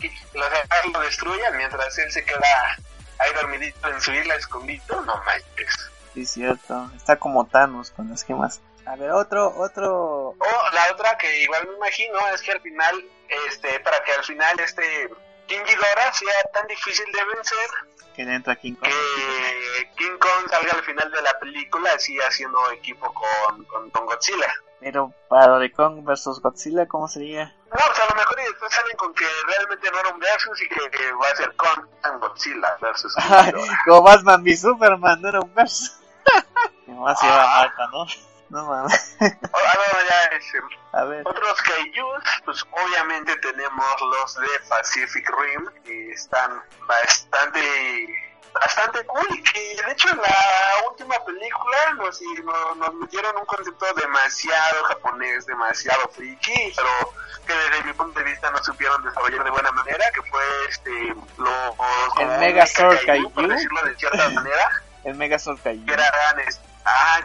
que los demás lo destruyan mientras él se queda ahí dormidito en su isla escondido. No manches. Sí, cierto. Está como Thanos con las gemas. A ver, otro, otro... O la otra que igual me imagino es que al final, este, para que al final este King Ghidorah sea tan difícil de vencer que entra King Kong. que King Kong salga al final de la película así haciendo equipo con, con, con Godzilla. Pero para de Kong versus Godzilla, ¿cómo sería? No, pues a lo mejor y después salen con que realmente no era un versus y que, que va a ser Kong and Godzilla versus como Batman v Superman, no era un verso. Mi mamá se llama Marta, ¿no? No mames. O- a ver, ya, este, A ver. Otros kaijus, pues obviamente tenemos los de Pacific Rim, que están bastante bastante cool y que de hecho en la última película nos, nos, nos metieron un concepto demasiado japonés, demasiado friki, pero que desde mi punto de vista no supieron desarrollar de buena manera, que fue este los un Megazord kaiju, por decirlo de cierta manera El Megazord Kaiju. que eran este, ah,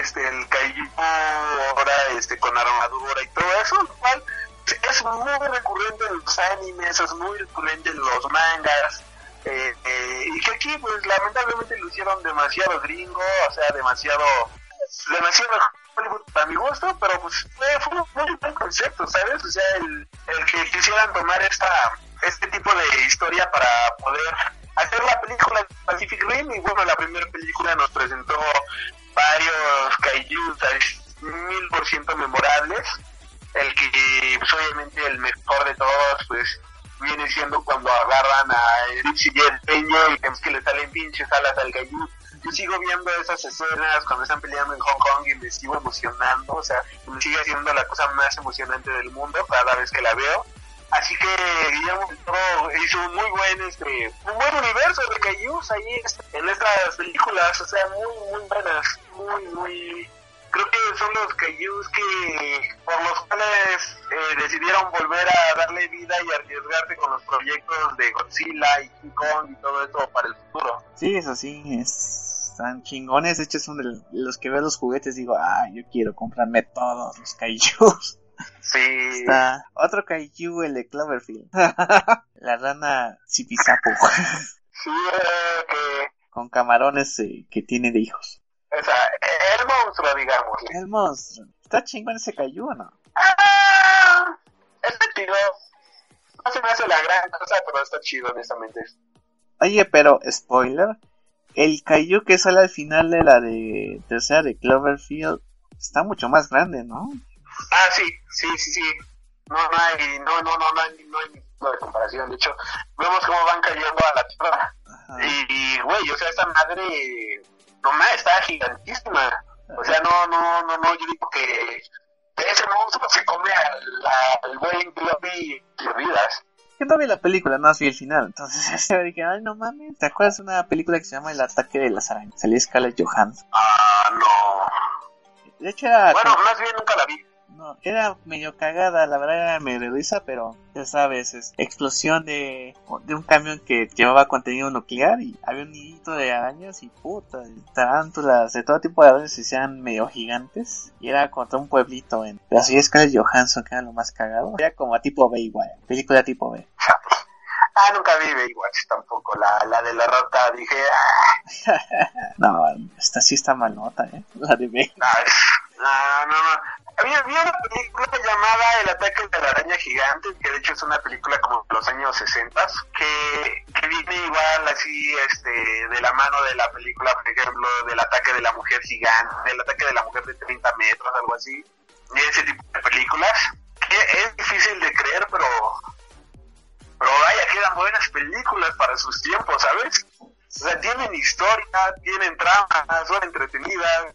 este el kaiju ahora este con armadura y todo eso lo cual es muy recurrente en los animes es muy recurrente en los mangas eh, eh, y que aquí pues lamentablemente lo hicieron demasiado gringo o sea demasiado demasiado Hollywood para mi gusto pero pues fue, un muy buen concepto sabes o sea el, el que quisieran tomar esta este tipo de historia para poder hacer la película Pacific Rim y bueno la primera película nos presentó varios kaijus mil por ciento memorables el que pues, obviamente el mejor de todos pues viene siendo cuando agarran a el siguiente Peña y vemos que le salen pinches alas al kaiju yo sigo viendo esas escenas cuando están peleando en Hong Kong y me sigo emocionando, o sea, me sigue siendo la cosa más emocionante del mundo cada vez que la veo. Así que Guillermo del hizo un muy buen, este, un buen universo de Kaijus ahí en estas películas, o sea, muy, muy buenas, muy, muy, creo que son los Kaijus que por los cuales eh, decidieron volver a darle vida y arriesgarse con los proyectos de Godzilla y King Kong y todo eso para el futuro. Sí, eso sí, es tan chingones. De hecho, son de los que veo los juguetes digo, ah, yo quiero comprarme todos los Kaijus. Sí. Está otro Kaiju, el de Cloverfield. La rana Zipizapo. Sí, eh, Con camarones eh, que tiene de hijos. O sea, el monstruo, digamos. El monstruo. ¿Está chingón ese Kaiju o no? ¡Ah! Está chido. No se me hace la gran cosa, pero está chido, honestamente. Oye, pero, spoiler. El Kaiju que sale al final de la de tercera de Cloverfield está mucho más grande, ¿no? Ah, sí, sí, sí, sí. No, no hay, no, no, no, no hay, no hay de comparación. De hecho, vemos cómo van cayendo a la tierra. Ajá. Y, güey, o sea, esta madre, nomás está gigantísima. O sea, no, no, no, no, yo digo que ese monstruo se come al, güey Globy y vidas. Yo no vi la película, no vi el final. Entonces yo dije, ay, no mames. ¿Te acuerdas de una película que se llama El ataque de las arañas? Salía Scarlett Johansson. Ah, no. De hecho era, Bueno, más bien nunca la vi. No, era medio cagada, la verdad era medio risa, pero ya sabes, es explosión de, de un camión que llevaba contenido nuclear y había un nidito de arañas y puta, tarántulas, de todo tipo de arañas que sean medio gigantes. Y era contra un pueblito en... Pero así Scarlett Johansson, que era lo más cagado. Era como tipo B igual, película tipo B. Ah, nunca vi Baywatch tampoco. La, la de la rata, dije, ah, No, esta sí está malnota, eh. La de B. no, es- no, no, no. Había, había una película llamada El ataque de la araña gigante, que de hecho es una película como de los años 60, que, que viene igual así, este, de la mano de la película, por ejemplo, del ataque de la mujer gigante, del ataque de la mujer de 30 metros, algo así, y ese tipo de películas, que es difícil de creer, pero, pero vaya, quedan buenas películas para sus tiempos, ¿sabes? O sea, tienen historia, tienen trama, son entretenidas.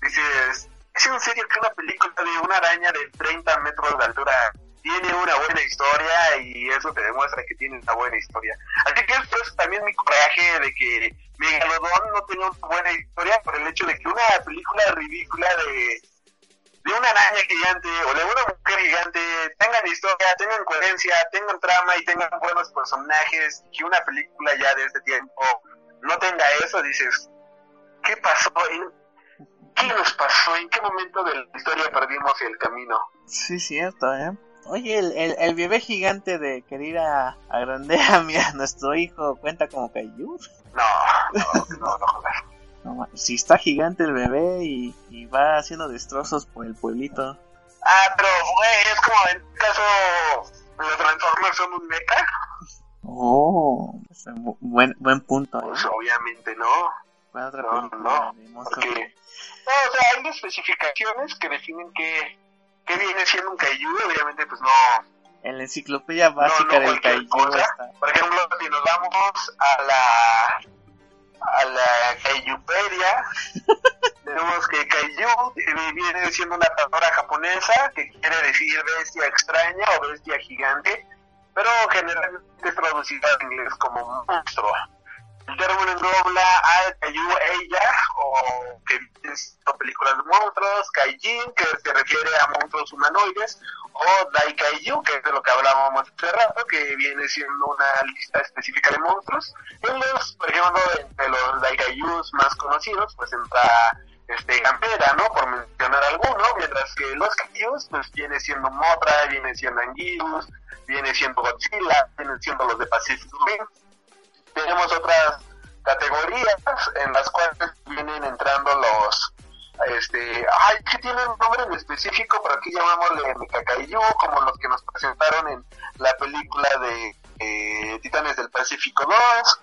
Dices, ¿es en serio que una película de una araña de 30 metros de altura tiene una buena historia y eso te demuestra que tiene una buena historia? Así que es también mi coraje de que Megalodon no tenga una buena historia por el hecho de que una película ridícula de, de una araña gigante o de una mujer gigante tengan historia, tengan coherencia, tengan trama y tengan buenos personajes, que una película ya de este tiempo no tenga eso, dices, ¿qué pasó? ¿En- ¿Qué nos pasó? ¿En qué momento de la historia perdimos el camino? Sí, cierto, ¿eh? Oye, el, el, el bebé gigante de querer a, agrandar a, nuestro hijo cuenta como Kaiju. No, no, no, no, joder. No, si está gigante el bebé y, y va haciendo destrozos por el pueblito. Ah, pero, güey, es como en este caso, los Transformers son un mecha. Oh, es un bu- buen, buen punto, ¿eh? Pues obviamente no. ¿Cuál otra No, película no, de porque... No, o sea, hay especificaciones que definen qué, qué viene siendo un kaiju, obviamente pues no, En la enciclopedia básica no del cualquier Kaiju cosa. está. Por ejemplo, si nos vamos a la a la Kaijupedia, tenemos que Kaiju viene siendo una palabra japonesa que quiere decir bestia extraña o bestia gigante, pero generalmente es traducida en inglés como monstruo. El término engloba a Kaiju ella, o que siendo películas de monstruos, Kaijin, que se refiere a monstruos humanoides, o Daikaiju, que es de lo que hablábamos hace rato, que viene siendo una lista específica de monstruos. En los, por ejemplo, entre los Daikaijus más conocidos, pues entra este Gambera, ¿no? Por mencionar alguno, mientras que los Kaijus, pues viene siendo Mothra, viene siendo Anguirus, viene siendo Godzilla, vienen siendo los de Pacific Rim. Tenemos otras categorías en las cuales vienen entrando los este, ay, que tienen un nombre en específico, pero aquí llamámosle Mekakaiju, como los que nos presentaron en la película de eh, Titanes del Pacífico 2,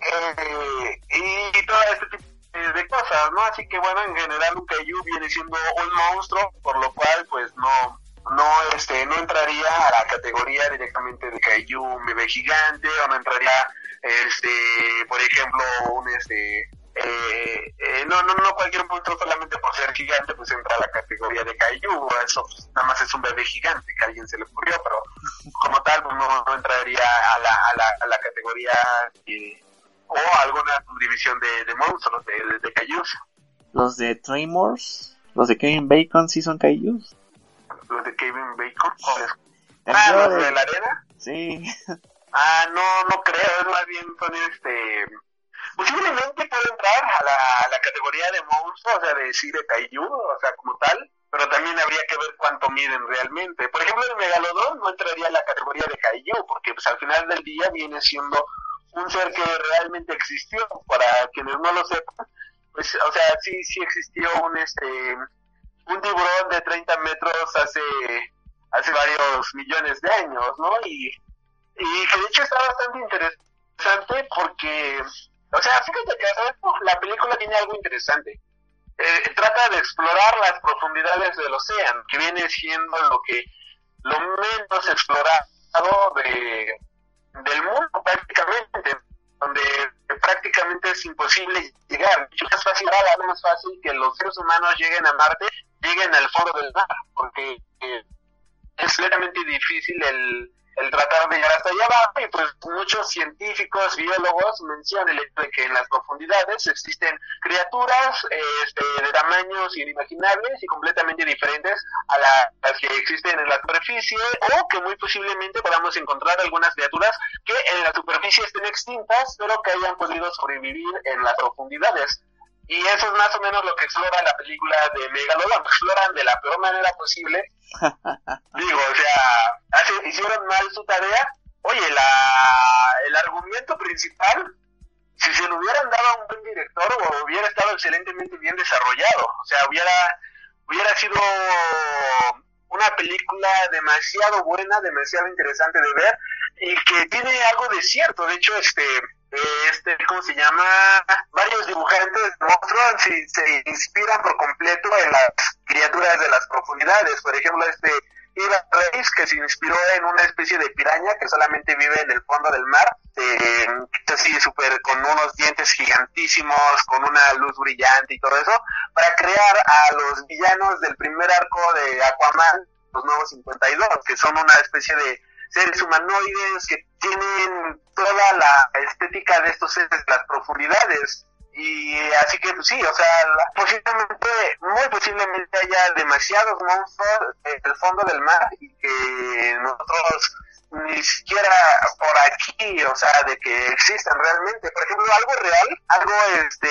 eh, y todo este tipo de- de cosas, ¿no? Así que bueno, en general un Kaiju viene siendo un monstruo, por lo cual pues no no este no entraría a la categoría directamente de Kaiju un bebé gigante o no entraría este por ejemplo un este eh, eh, no, no, no cualquier monstruo solamente por ser gigante pues entra a la categoría de Kaiju, eso pues, nada más es un bebé gigante que a alguien se le ocurrió, pero como tal pues, no, no entraría a la, a la, a la categoría o alguna subdivisión de, de monstruos, de, de, de. Los de Tremors, los de Kevin Bacon sí son Kaijus. Los de Kevin Bacon, Ah, los de la arena. Sí, Ah, no, no creo, es más bien son este... Posiblemente puede entrar a la, a la categoría de monstruo, o sea, de sí, de kaiju, o sea, como tal, pero también habría que ver cuánto miden realmente. Por ejemplo, el megalodón no entraría en la categoría de kaiju, porque pues al final del día viene siendo un ser que realmente existió. Para quienes no lo sepan, pues, o sea, sí, sí existió un, este, un tiburón de 30 metros hace, hace varios millones de años, ¿no? Y, y que de hecho está bastante interesante porque, o sea, fíjate que ¿sabes? la película tiene algo interesante. Eh, trata de explorar las profundidades del océano, que viene siendo lo que lo menos explorado de, del mundo prácticamente, donde prácticamente es imposible llegar. Es fácil, era más fácil que los seres humanos lleguen a Marte, lleguen al fondo del mar, porque eh, es realmente difícil el, tratar de llegar hasta allá abajo y pues muchos científicos, biólogos mencionan el hecho de que en las profundidades existen criaturas este, de tamaños inimaginables y completamente diferentes a la- las que existen en la superficie o que muy posiblemente podamos encontrar algunas criaturas que en la superficie estén extintas pero que hayan podido sobrevivir en las profundidades. Y eso es más o menos lo que explora la película de Megalodon. Exploran de la peor manera posible Digo, o sea, hace- hicieron mal su tarea. Oye, la, el argumento principal, si se lo hubieran dado a un buen director, o hubiera estado excelentemente bien desarrollado. O sea, hubiera, hubiera sido una película demasiado buena, demasiado interesante de ver, y que tiene algo de cierto. De hecho, este, este, ¿cómo se llama? Varios dibujantes de monstruos se, se inspiran por completo en las criaturas de las profundidades. Por ejemplo, este Ivan Reis, que se inspiró en una especie de piraña que solamente vive en el fondo del mar, eh, así súper con unos dientes gigantísimos, con una luz brillante y todo eso, para crear a los villanos del primer arco de Aquaman, los nuevos 52, que son una especie de seres humanoides que tienen toda la estética de estos seres de las profundidades. Y así que pues, sí, o sea, posiblemente, muy posiblemente haya demasiados monstruos en el fondo del mar y que nosotros ni siquiera por aquí, o sea, de que existan realmente. Por ejemplo, algo real, algo este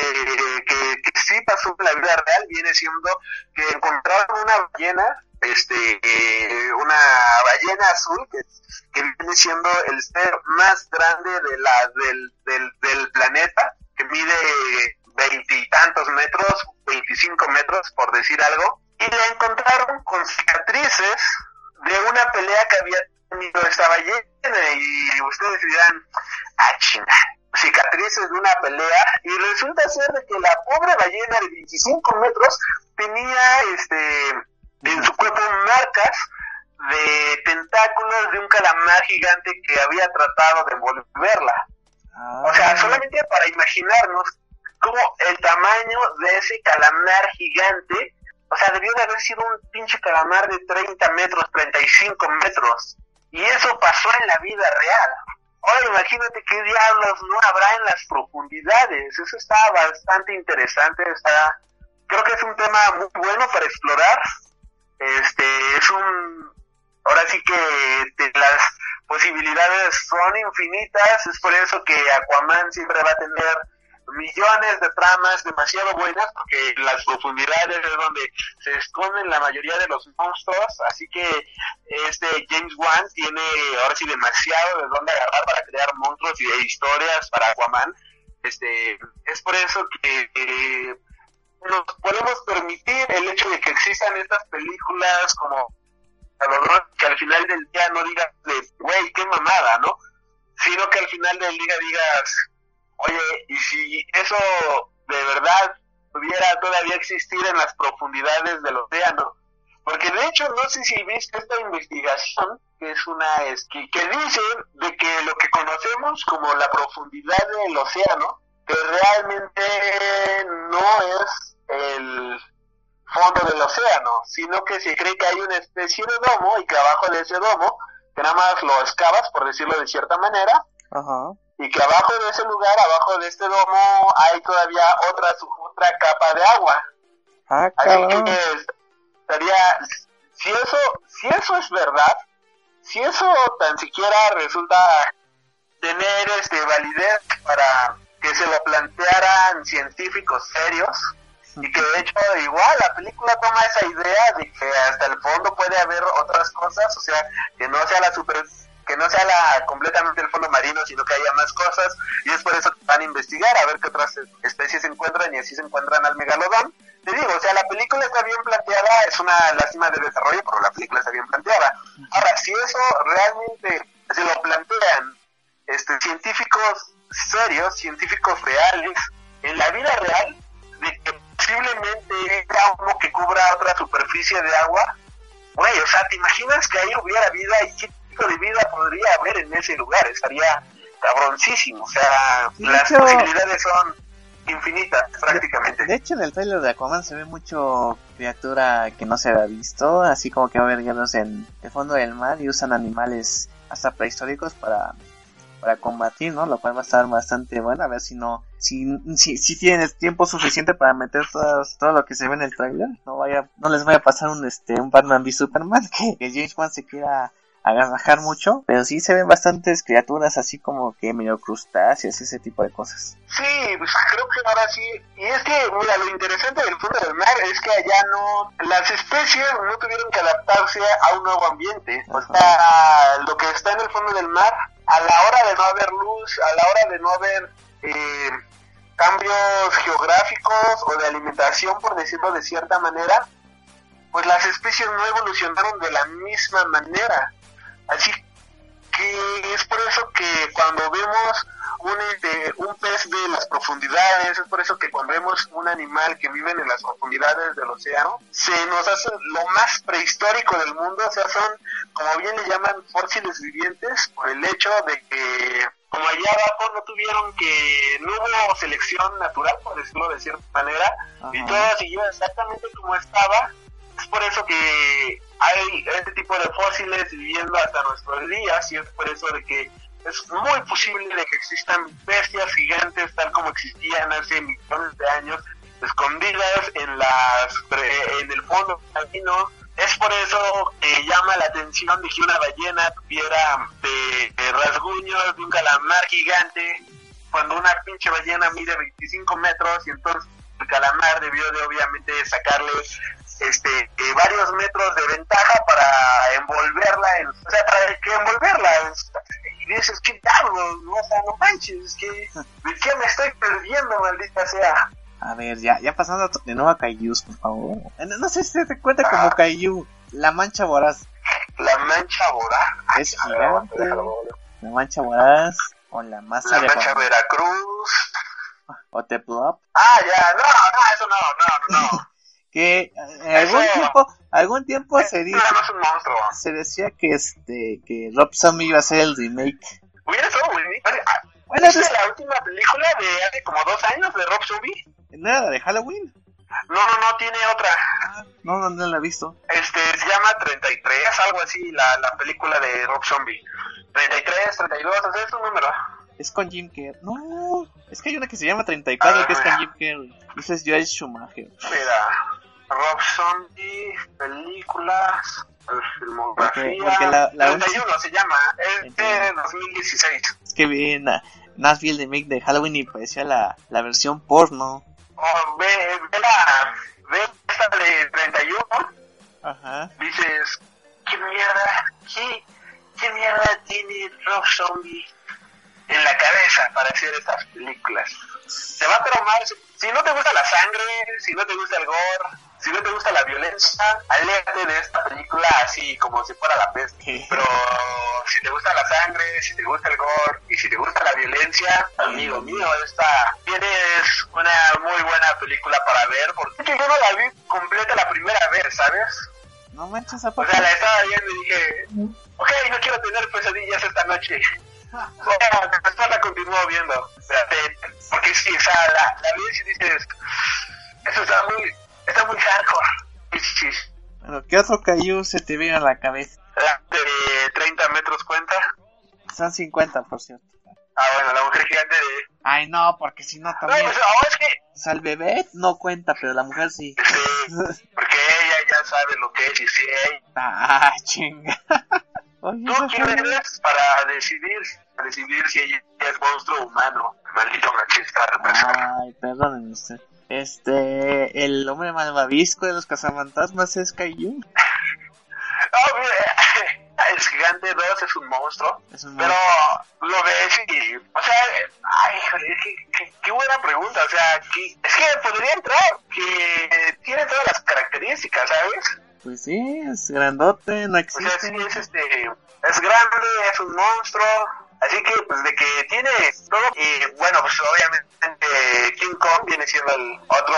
que, que sí pasó en la vida real viene siendo que encontraron una ballena, este, eh, una ballena azul que, viene siendo el ser más grande de la del, del, del planeta, que mide veintitantos metros, 25 metros por decir algo, y la encontraron con cicatrices de una pelea que había tenido esta ballena y ustedes dirán, ah chinga, cicatrices de una pelea y resulta ser de que la pobre ballena de 25 metros tenía este en su cuerpo marcas de tentáculos de un calamar gigante que había tratado de envolverla. O sea, solamente para imaginarnos cómo el tamaño de ese calamar gigante, o sea, debió de haber sido un pinche calamar de 30 metros, 35 metros. Y eso pasó en la vida real. Ahora imagínate qué diablos no habrá en las profundidades. Eso está bastante interesante, está creo que es un tema muy bueno para explorar. Este es un ahora sí que de las posibilidades son infinitas, es por eso que Aquaman siempre va a tener millones de tramas demasiado buenas porque las profundidades es donde se esconden la mayoría de los monstruos así que este James Wan tiene ahora sí demasiado de dónde agarrar para crear monstruos y historias para Aquaman. Este es por eso que eh, nos podemos permitir el hecho de que existan estas películas como que al final del día no digas de güey qué mamada no sino que al final del día digas Oye, y si eso de verdad pudiera todavía existir en las profundidades del océano, porque de hecho no sé si viste esta investigación, que es una es que, que dice de que lo que conocemos como la profundidad del océano que realmente no es el fondo del océano, sino que se cree que hay una especie de domo y que abajo de ese domo, que nada más lo excavas, por decirlo de cierta manera, Ajá. y que abajo de ese lugar, abajo de este domo, hay todavía otra, otra capa de agua. Ah, Así que estaría, si eso, si eso es verdad, si eso tan siquiera resulta tener este validez para que se lo plantearan científicos serios, y que de hecho igual la película toma esa idea de que hasta el fondo puede haber otras cosas, o sea, que no sea la super que no sea la completamente el fondo marino, sino que haya más cosas, y es por eso que van a investigar a ver qué otras especies se encuentran y así se encuentran al megalodón. Te digo, o sea, la película está bien planteada, es una lástima de desarrollo, pero la película está bien planteada. Ahora, si eso realmente se lo plantean este, científicos serios, científicos reales, en la vida real, de que posiblemente era uno que cubra otra superficie de agua, güey, o sea, ¿te imaginas que ahí hubiera vida y qué tipo de vida podría haber en ese lugar? Estaría cabroncísimo, o sea, las posibilidades son infinitas prácticamente. De hecho, en el trailer de Aquaman se ve mucho criatura que no se había visto, así como que va a haber guerreros en el fondo del mar y usan animales hasta prehistóricos para para combatir, ¿no? Lo cual va a estar bastante bueno, a ver si no si si, si tienes tiempo suficiente para meter todas, todo lo que se ve en el trailer, no vaya no les vaya a pasar un este un Batman v Superman que, que James Wan se quiera agarrajar mucho, pero sí se ven bastantes criaturas así como que medio crustáceas, ese tipo de cosas. Sí, pues creo que ahora sí. Y es que, mira, lo interesante del fondo del mar es que allá no. Las especies no tuvieron que adaptarse a un nuevo ambiente. O sea, lo que está en el fondo del mar, a la hora de no haber luz, a la hora de no haber eh, cambios geográficos o de alimentación, por decirlo de cierta manera, pues las especies no evolucionaron de la misma manera. Así que es por eso que cuando vemos un, este, un pez de las profundidades, es por eso que cuando vemos un animal que vive en las profundidades del océano, se nos hace lo más prehistórico del mundo, o sea, son, como bien le llaman, fósiles vivientes, por el hecho de que como allá abajo no tuvieron que, no hubo selección natural, por decirlo de cierta manera, y todo siguió exactamente como estaba, es por eso que hay este tipo de fósiles viviendo hasta nuestros días y es por eso de que es muy posible de que existan bestias gigantes tal como existían hace millones de años escondidas en las en el fondo marino es por eso que llama la atención de que una ballena tuviera de, de rasguños de un calamar gigante cuando una pinche ballena mide 25 metros y entonces el calamar debió de obviamente sacarle este eh, varios metros de ventaja para envolverla en, o sea para que envolverla y dices qué diablos no o sea no manches es que de qué me estoy perdiendo maldita sea A ver, ya, ya pasando de nuevo a Kaijus, por favor. No, no sé si te cuenta como Kaiju. La mancha voraz. La mancha voraz. Es ver, gigante. La mancha voraz o la masa la de mancha Juan- Veracruz. O Teplop. ah ya no no eso no no no Que eh, en algún Eso. tiempo, algún tiempo se es monstruo se decía que este, que Rob Zombie iba a ser el remake. hubiera buenísimo Bueno, ¿Viste pues, la última película de hace como dos años de Rob Zombie? no era la de Halloween. No, no, no, tiene otra. No, no, no la he visto. Este, se llama 33, algo así, la, la película de Rob Zombie. 33, 32, o sea, es un número. Es con Jim Carrey. No, es que hay una que se llama 34 que es con Jim Carrey. Ese es Joel Schumacher. Mira, Rob Zombie, películas, filmografía. Porque- porque la- la 31 se llama, es de 2016. Es que vi en Nashville de remake de Halloween y parecía la, la versión porno. Oh, ve, ve la, ve esta de 31, Ajá. dices, ¿qué mierda, qué, qué mierda tiene Rob Zombie en la cabeza para hacer estas películas? Te va a traumar, si, no te gusta la sangre, si no te gusta el gore, si no te gusta la violencia, aléjate de esta película así como si fuera la peste. Pero si te gusta la sangre, si te gusta el gore y si te gusta la violencia, amigo mío, esta tienes una muy buena película para ver, porque yo no la vi completa la primera vez, ¿sabes? No manches, ¿a O sea, la estaba viendo y dije, ok, no quiero tener pesadillas esta noche. Bueno, la continúo viendo. Espérate, Porque sí, o sea, la, la ves y dices, eso está muy, está muy hardcore. Sí, sí, sí. Bueno, ¿qué otro Caillou se te viene a la cabeza? La de 30 metros cuenta. Son 50, por cierto. Ah, bueno, la mujer gigante de... Ay, no, porque si no No, también. pues ahora es que... O sea, el bebé no cuenta, pero la mujer sí. Sí, porque ella ya sabe lo que es y ella... Ah, chinga. Oye, ¿Tú eres para decidir, para decidir si ella es monstruo o humano? Maldito machista. Ay, perdónenme usted. Este, el hombre malvavisco de los cazafantasmas es mira, el gigante 2 es un monstruo, Es un pero lo ves y, o sea, ay, híjole, qué, qué- qué buena pregunta, o sea, que- es que podría entrar, que tiene todas las características, ¿sabes? Pues sí, es grandote, no O sea, existe. sí, es este, es grande, es un monstruo, así que, pues, de que tiene todo, y bueno, pues, obviamente, King Kong viene siendo el otro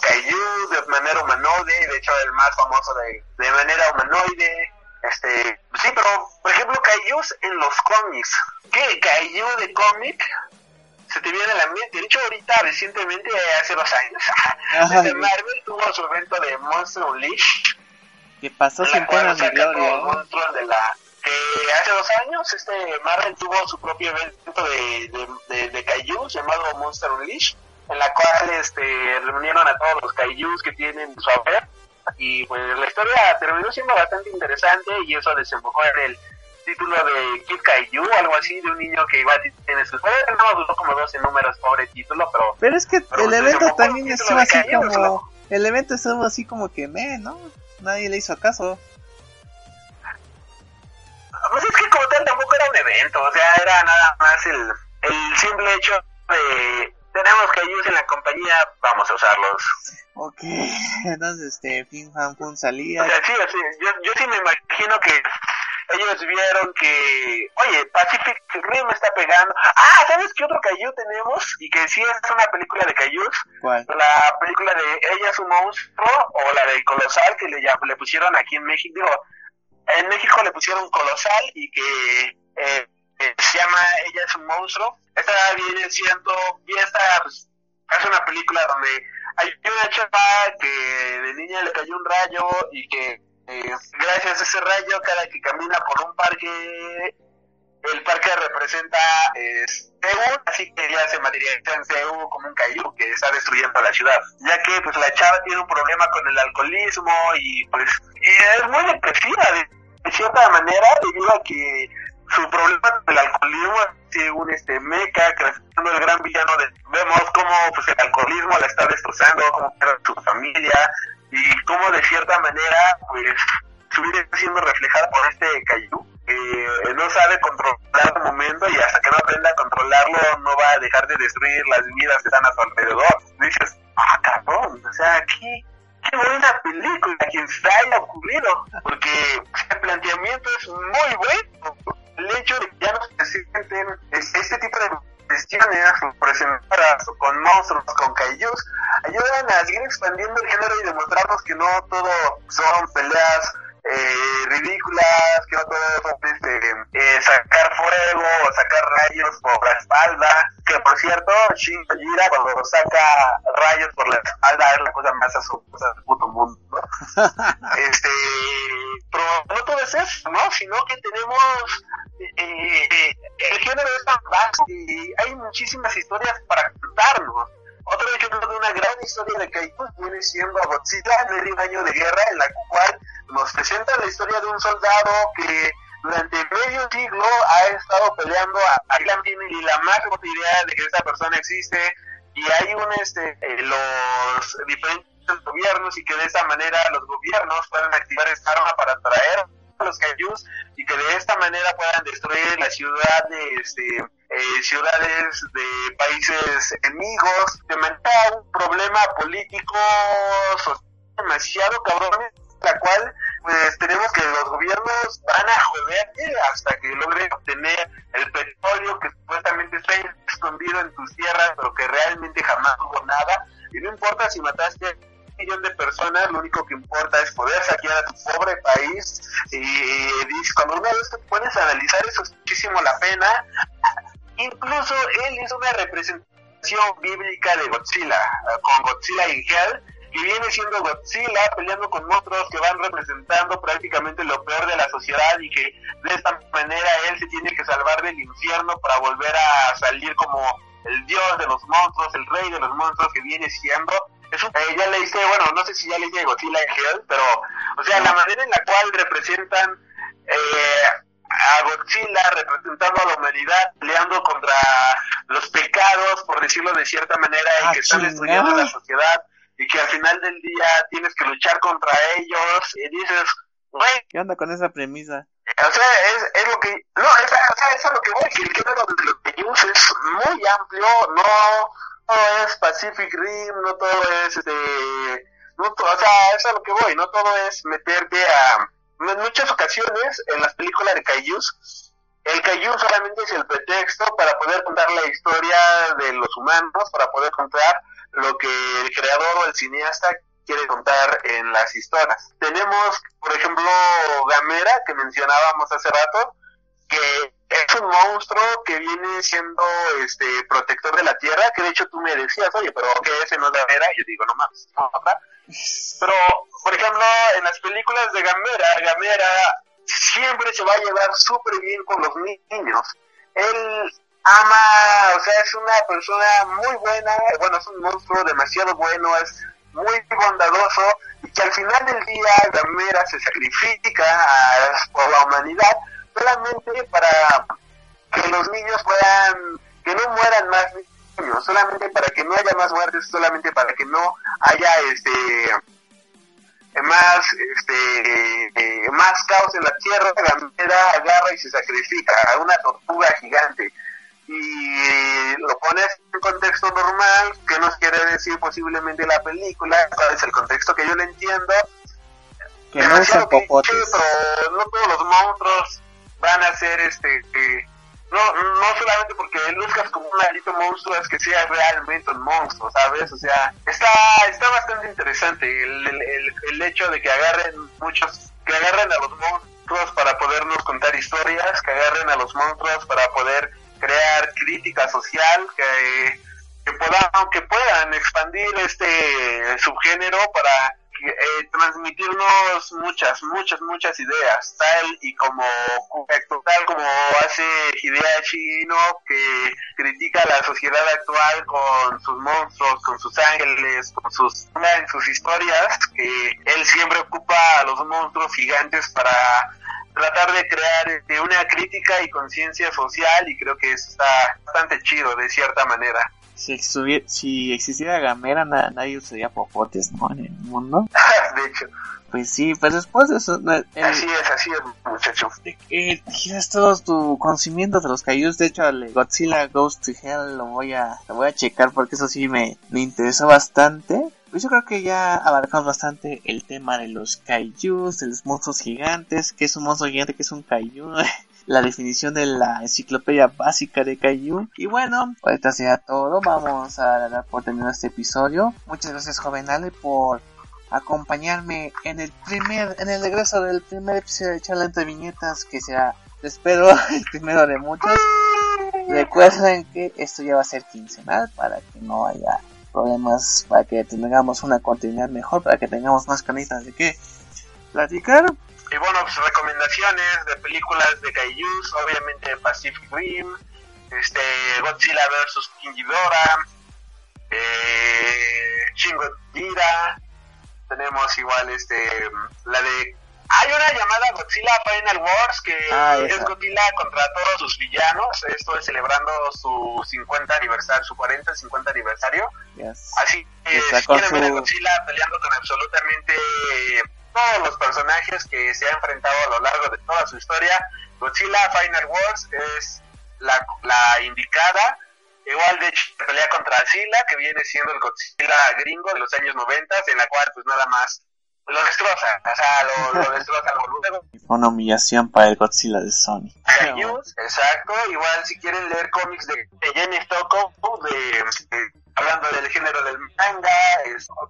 Kaiju de manera humanoide, de hecho, el más famoso de, de manera humanoide, este, sí, pero, por ejemplo, Kaijus en los cómics, ¿qué Kaiju de cómic? Se te viene a la mente, de hecho ahorita recientemente, hace dos años, desde Marvel tuvo su evento de Monster Unleashed, Que pasó sin pena ni gloria. ¿eh? monstruos de la que hace dos años este Marvel tuvo su propio evento de, de, de, de kaijus llamado Monster Unleashed en la cual este reunieron a todos los kaijus que tienen su haber y pues la historia terminó siendo bastante interesante y eso desembocó en el título de Kid Kaiju o algo así de un niño que igual tiene sus poderes no duró como 12 números pobre título pero Pero es que Pero el se evento también estuvo así como... El evento estuvo así como que, me, ¿no? Nadie le hizo caso. Pues es que como tal tampoco era un evento, o sea, era nada más el, el simple hecho de tenemos ayudar en la compañía, vamos a usarlos. Ok, entonces este, Fin Fan Fun salía. O sea, sí, sí, yo, yo sí me imagino que ellos vieron que, oye, Pacific Rim está pegando. Ah, ¿sabes qué otro Caillou tenemos? Y que sí es una película de Caillous. La película de Ella es un monstruo o la de Colosal que le, llam- le pusieron aquí en México. Digo, en México le pusieron Colosal y que eh, eh, se llama Ella es un monstruo. Esta viene siendo, y esta pues, es una película donde hay una chava que de niña le cayó un rayo y que eh, gracias a ese rayo cada que camina por un parque el parque representa eh, así que ella se materializa en Seúl como un Caillou que está destruyendo la ciudad, ya que pues la chava tiene un problema con el alcoholismo y pues es muy depresiva de, cierta manera debido a que su problema con el alcoholismo es un este meca que el gran villano de vemos cómo pues el alcoholismo la está destrozando, cómo pierde su familia y cómo de cierta manera pues su vida está siendo reflejada por este Caillou que no sabe controlar el momento y hasta que no aprenda a controlarlo no va a dejar de destruir las vidas que están a su alrededor. Dices, ah, cabrón, o sea, qué, qué buena película, quien se haya ocurrido, porque el planteamiento es muy bueno. El hecho de que ya no se es- este tipo de cuestiones presentadas con monstruos, con kaijus, ayudan a seguir expandiendo el género y demostrarnos que no todo son peleas eh, ridículas, que no todo son este, eh, sacar fuego o sacar rayos por la espalda, que por cierto, Shin Kojira cuando saca rayos por la espalda es la cosa más asombrosa del puto mundo, ¿no? este, pero no todo es eso, ¿no? Sino que tenemos eh, el género es tan vasto y hay muchísimas historias para contarnos. Otro ejemplo de una gran historia de Kaiju viene siendo Godzilla, medio año de guerra, en la cual nos presenta la historia de un soldado que durante medio siglo ha estado peleando a Island ni la más idea de que esta persona existe. Y hay un este eh, los diferentes gobiernos y que de esa manera los gobiernos puedan activar esta arma para atraer los kaijus y que de esta manera puedan destruir las ciudades este, eh, ciudades de países enemigos manera un problema político social demasiado cabrón la cual pues tenemos que los gobiernos van a joder hasta que logren obtener el petróleo que supuestamente está escondido en tus tierras pero que realmente jamás hubo nada. Y no importa si mataste millón de personas lo único que importa es poder saquear a tu pobre país Y dice, cuando una vez a analizar eso es muchísimo la pena. Incluso él hizo una representación bíblica de Godzilla, con Godzilla in Hell, que viene siendo Godzilla peleando con monstruos que van representando prácticamente lo peor de la sociedad y que de esta manera él se tiene que salvar del infierno para volver a salir como el dios de los monstruos, el rey de los monstruos que viene siendo. Eso, eh, ya leíste, bueno, no sé si ya leíste Godzilla in Hell, pero, o sea, la manera en la cual representan eh, a Godzilla representando a la humanidad, peleando contra los pecados, por decirlo de cierta manera, y Ah, que están destruyendo la sociedad, y que al final del día tienes que luchar contra ellos, y dices, güey, ¿Qué onda con esa premisa? o sea, es, es lo que, no, es, o sea, es a lo que voy, que el género de los es muy amplio, no, no es Pacific Rim, no todo es, este, no, o sea, es a lo que voy, no todo es meterte a, en muchas ocasiones en las películas de Kaijus, el Kaiju solamente es el pretexto para poder contar la historia de los humanos, para poder contar lo que el creador o el cineasta quiere contar en las historias. Tenemos, por ejemplo, Gamera, que mencionábamos hace rato, que es un monstruo que viene siendo este protector de la tierra, que de hecho tú me decías, oye, pero que ese no es Gamera, yo digo, no más, no. Pero, por ejemplo, en las películas de Gamera, Gamera siempre se va a llevar súper bien con los niños. Él ama, o sea, es una persona muy buena, bueno, es un monstruo demasiado bueno, es muy bondadoso, y que al final del día Gamera se sacrifica a- por la humanidad solamente para que los niños puedan, que no mueran más niños, solamente para que no haya más muertes, solamente para que no haya este más este eh, más caos en la tierra, Gamera agarra y se sacrifica a una tortuga gigante. Y lo pones en contexto normal, que nos quiere decir posiblemente la película, cuál es el contexto que yo le entiendo, Que no usan popotes. pero no todos los monstruos van a ser este eh, no no solamente porque luzcas como un maldito monstruo es que sea realmente un monstruo sabes o sea está está bastante interesante el, el, el, el hecho de que agarren muchos que agarren a los monstruos para podernos contar historias que agarren a los monstruos para poder crear crítica social que que puedan que puedan expandir este subgénero para eh, transmitirnos muchas muchas muchas ideas tal y como tal como hace Hideaki no que critica la sociedad actual con sus monstruos con sus ángeles con sus sus historias que él siempre ocupa a los monstruos gigantes para tratar de crear este, una crítica y conciencia social y creo que está bastante chido de cierta manera Si, si existiera Gamera, na- nadie usaría popotes, ¿no? En el mundo. de hecho Pues sí, pues después de eso, no, el- así es así es muchacho dijeras todo tu conocimiento de los Kaijus. De hecho, el Godzilla Goes to Hell lo voy a, lo voy a checar porque eso sí me, me interesó bastante. Pues yo creo que ya abarcamos bastante el tema de los Kaijus, de los monstruos gigantes, que es un monstruo gigante, que es un Kaiju. La definición de la enciclopedia básica de Kaiju. Y bueno, ahorita sea todo. Vamos a dar por terminado este episodio. Muchas gracias, joven Ale, por acompañarme en el primer, en el regreso del primer episodio de Charla entre Viñetas, que será, espero, el primero de muchos. Recuerden que esto ya va a ser quincenal para que no haya problemas, para que tengamos una continuidad mejor, para que tengamos más canitas de qué platicar. Y bueno, pues recomendaciones de películas de Kaijus, obviamente Pacific Rim, este, Godzilla vs. King Ghidorah, eh, Shin Godzilla, tenemos igual este, la de... Hay una llamada Godzilla Final Wars que Ah, es. Godzilla contra todos sus villanos, esto es celebrando su 50 aniversario, su 40, 50 aniversario. Yes. Así que si quieren ver a Godzilla peleando con absolutamente todos los personajes que se ha enfrentado a lo largo de toda su historia, Godzilla Final Wars es la, la indicada. Igual de hecho pelea contra Zilla, que viene siendo el Godzilla gringo de los años 90, en la cual pues nada más lo destroza, o sea, lo, lo destroza luego. Una humillación para el Godzilla de Sony. Exacto. Igual si quieren leer cómics de, de Jenny Stocco, de, de hablando del género del manga,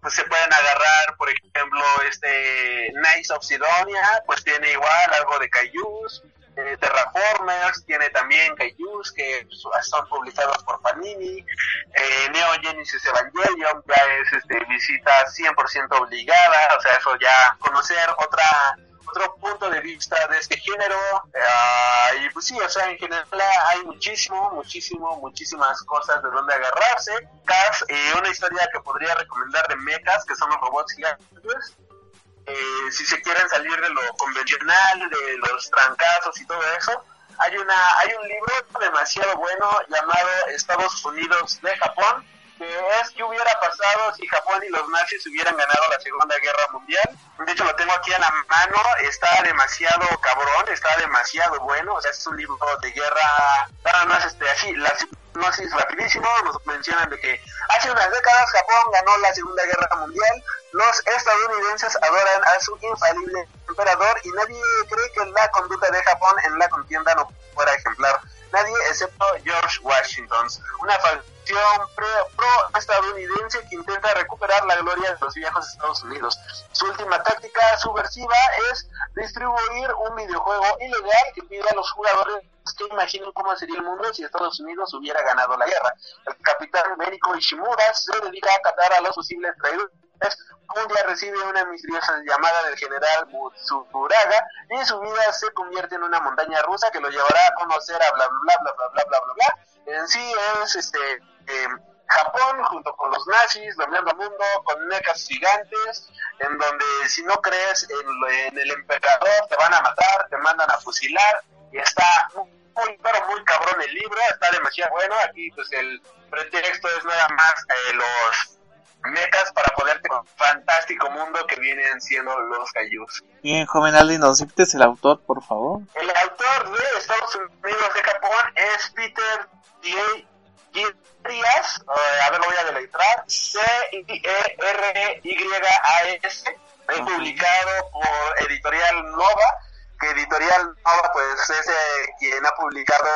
pues se pueden agarrar, por ejemplo, este Nice of Sidonia, pues tiene igual algo de Kaijus, eh, Terraformers, tiene también Kaijus que son publicados por Panini, eh, Neo Genesis Evangelion ya es este, visita 100% obligada, o sea, eso ya conocer otra otro punto de vista de este género. Uh, y pues sí, o sea, en general hay muchísimo, muchísimo, muchísimas cosas de donde agarrarse. Cars, eh, una historia que podría recomendar de mechas, que son los robots gigantes. Eh, si se quieren salir de lo convencional, de los trancazos y todo eso, hay una hay un libro demasiado bueno llamado Estados Unidos de Japón que es que hubiera pasado si Japón y los nazis hubieran ganado la Segunda Guerra Mundial. De hecho, lo tengo aquí a la mano, está demasiado cabrón, está demasiado bueno, o sea, es un libro de guerra, nada más este, así, la es rapidísimo, nos mencionan de que hace unas décadas Japón ganó la Segunda Guerra Mundial, los estadounidenses adoran a su infalible emperador y nadie cree que la conducta de Japón en la contienda no fuera ejemplar. Nadie excepto George Washington, una pro-estadounidense que intenta recuperar la gloria de los viejos Estados Unidos. Su última táctica subversiva es distribuir un videojuego ilegal que pide a los jugadores que imaginen cómo sería el mundo si Estados Unidos hubiera ganado la guerra. El capitán Américo Ishimura se dedica a catar a los posibles traidores un día recibe una misteriosa llamada del general Mutsuraga y su vida se convierte en una montaña rusa que lo llevará a conocer a bla bla bla bla bla bla bla bla. En sí es este eh, Japón junto con los nazis dominando mundo con mechas gigantes en donde si no crees en, el emperador te van a matar, te mandan a fusilar y está muy pero muy cabrón el libro, está demasiado bueno, aquí pues el pretexto es nada más eh, los mechas para poderte con fantástico mundo que vienen siendo los Kaijus. Bien, joven Aldi, ¿nos el autor, por favor? El autor de Estados Unidos de Japón es Peter D. Díaz, uh, a ver, lo voy a deletrar, C-I-E-R-Y-A-S, publicado por Editorial Nova, que Editorial Nova pues es eh, quien ha publicado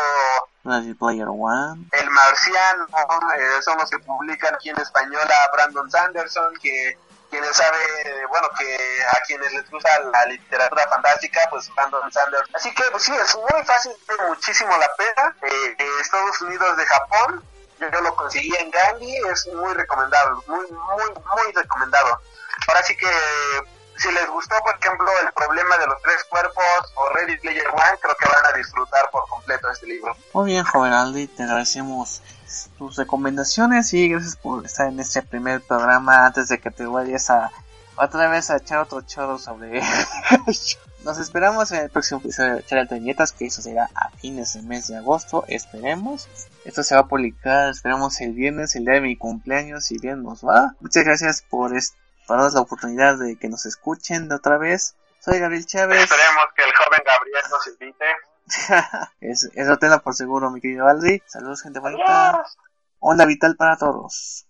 El Marciano, eh, son los que publican aquí en español a Brandon Sanderson, que quienes sabe, bueno, que a quienes les gusta la literatura fantástica, pues Brandon Sanderson. Así que pues sí, es muy fácil, muchísimo la pena. Eh, Estados Unidos de Japón, yo lo conseguí en Gandhi, es muy recomendado, muy, muy, muy recomendado. Ahora sí que si les gustó, por ejemplo, el problema de los tres cuerpos o Ready Player One, creo que van a disfrutar por completo este libro. Muy bien, joven Aldi, te agradecemos tus recomendaciones y gracias por estar en este primer programa antes de que te vayas a otra vez a echar otro choro sobre Nos esperamos en el próximo episodio de Charla de que eso será a fines del mes de agosto, esperemos. Esto se va a publicar, esperemos el viernes, el día de mi cumpleaños, si bien nos va. Muchas gracias por, darnos la oportunidad de que nos escuchen de otra vez. Soy Gabriel Chávez. Esperemos que el joven Gabriel nos invite. es, eso tenga por seguro, mi querido Aldi. Saludos, gente bonita. Onda vital para todos.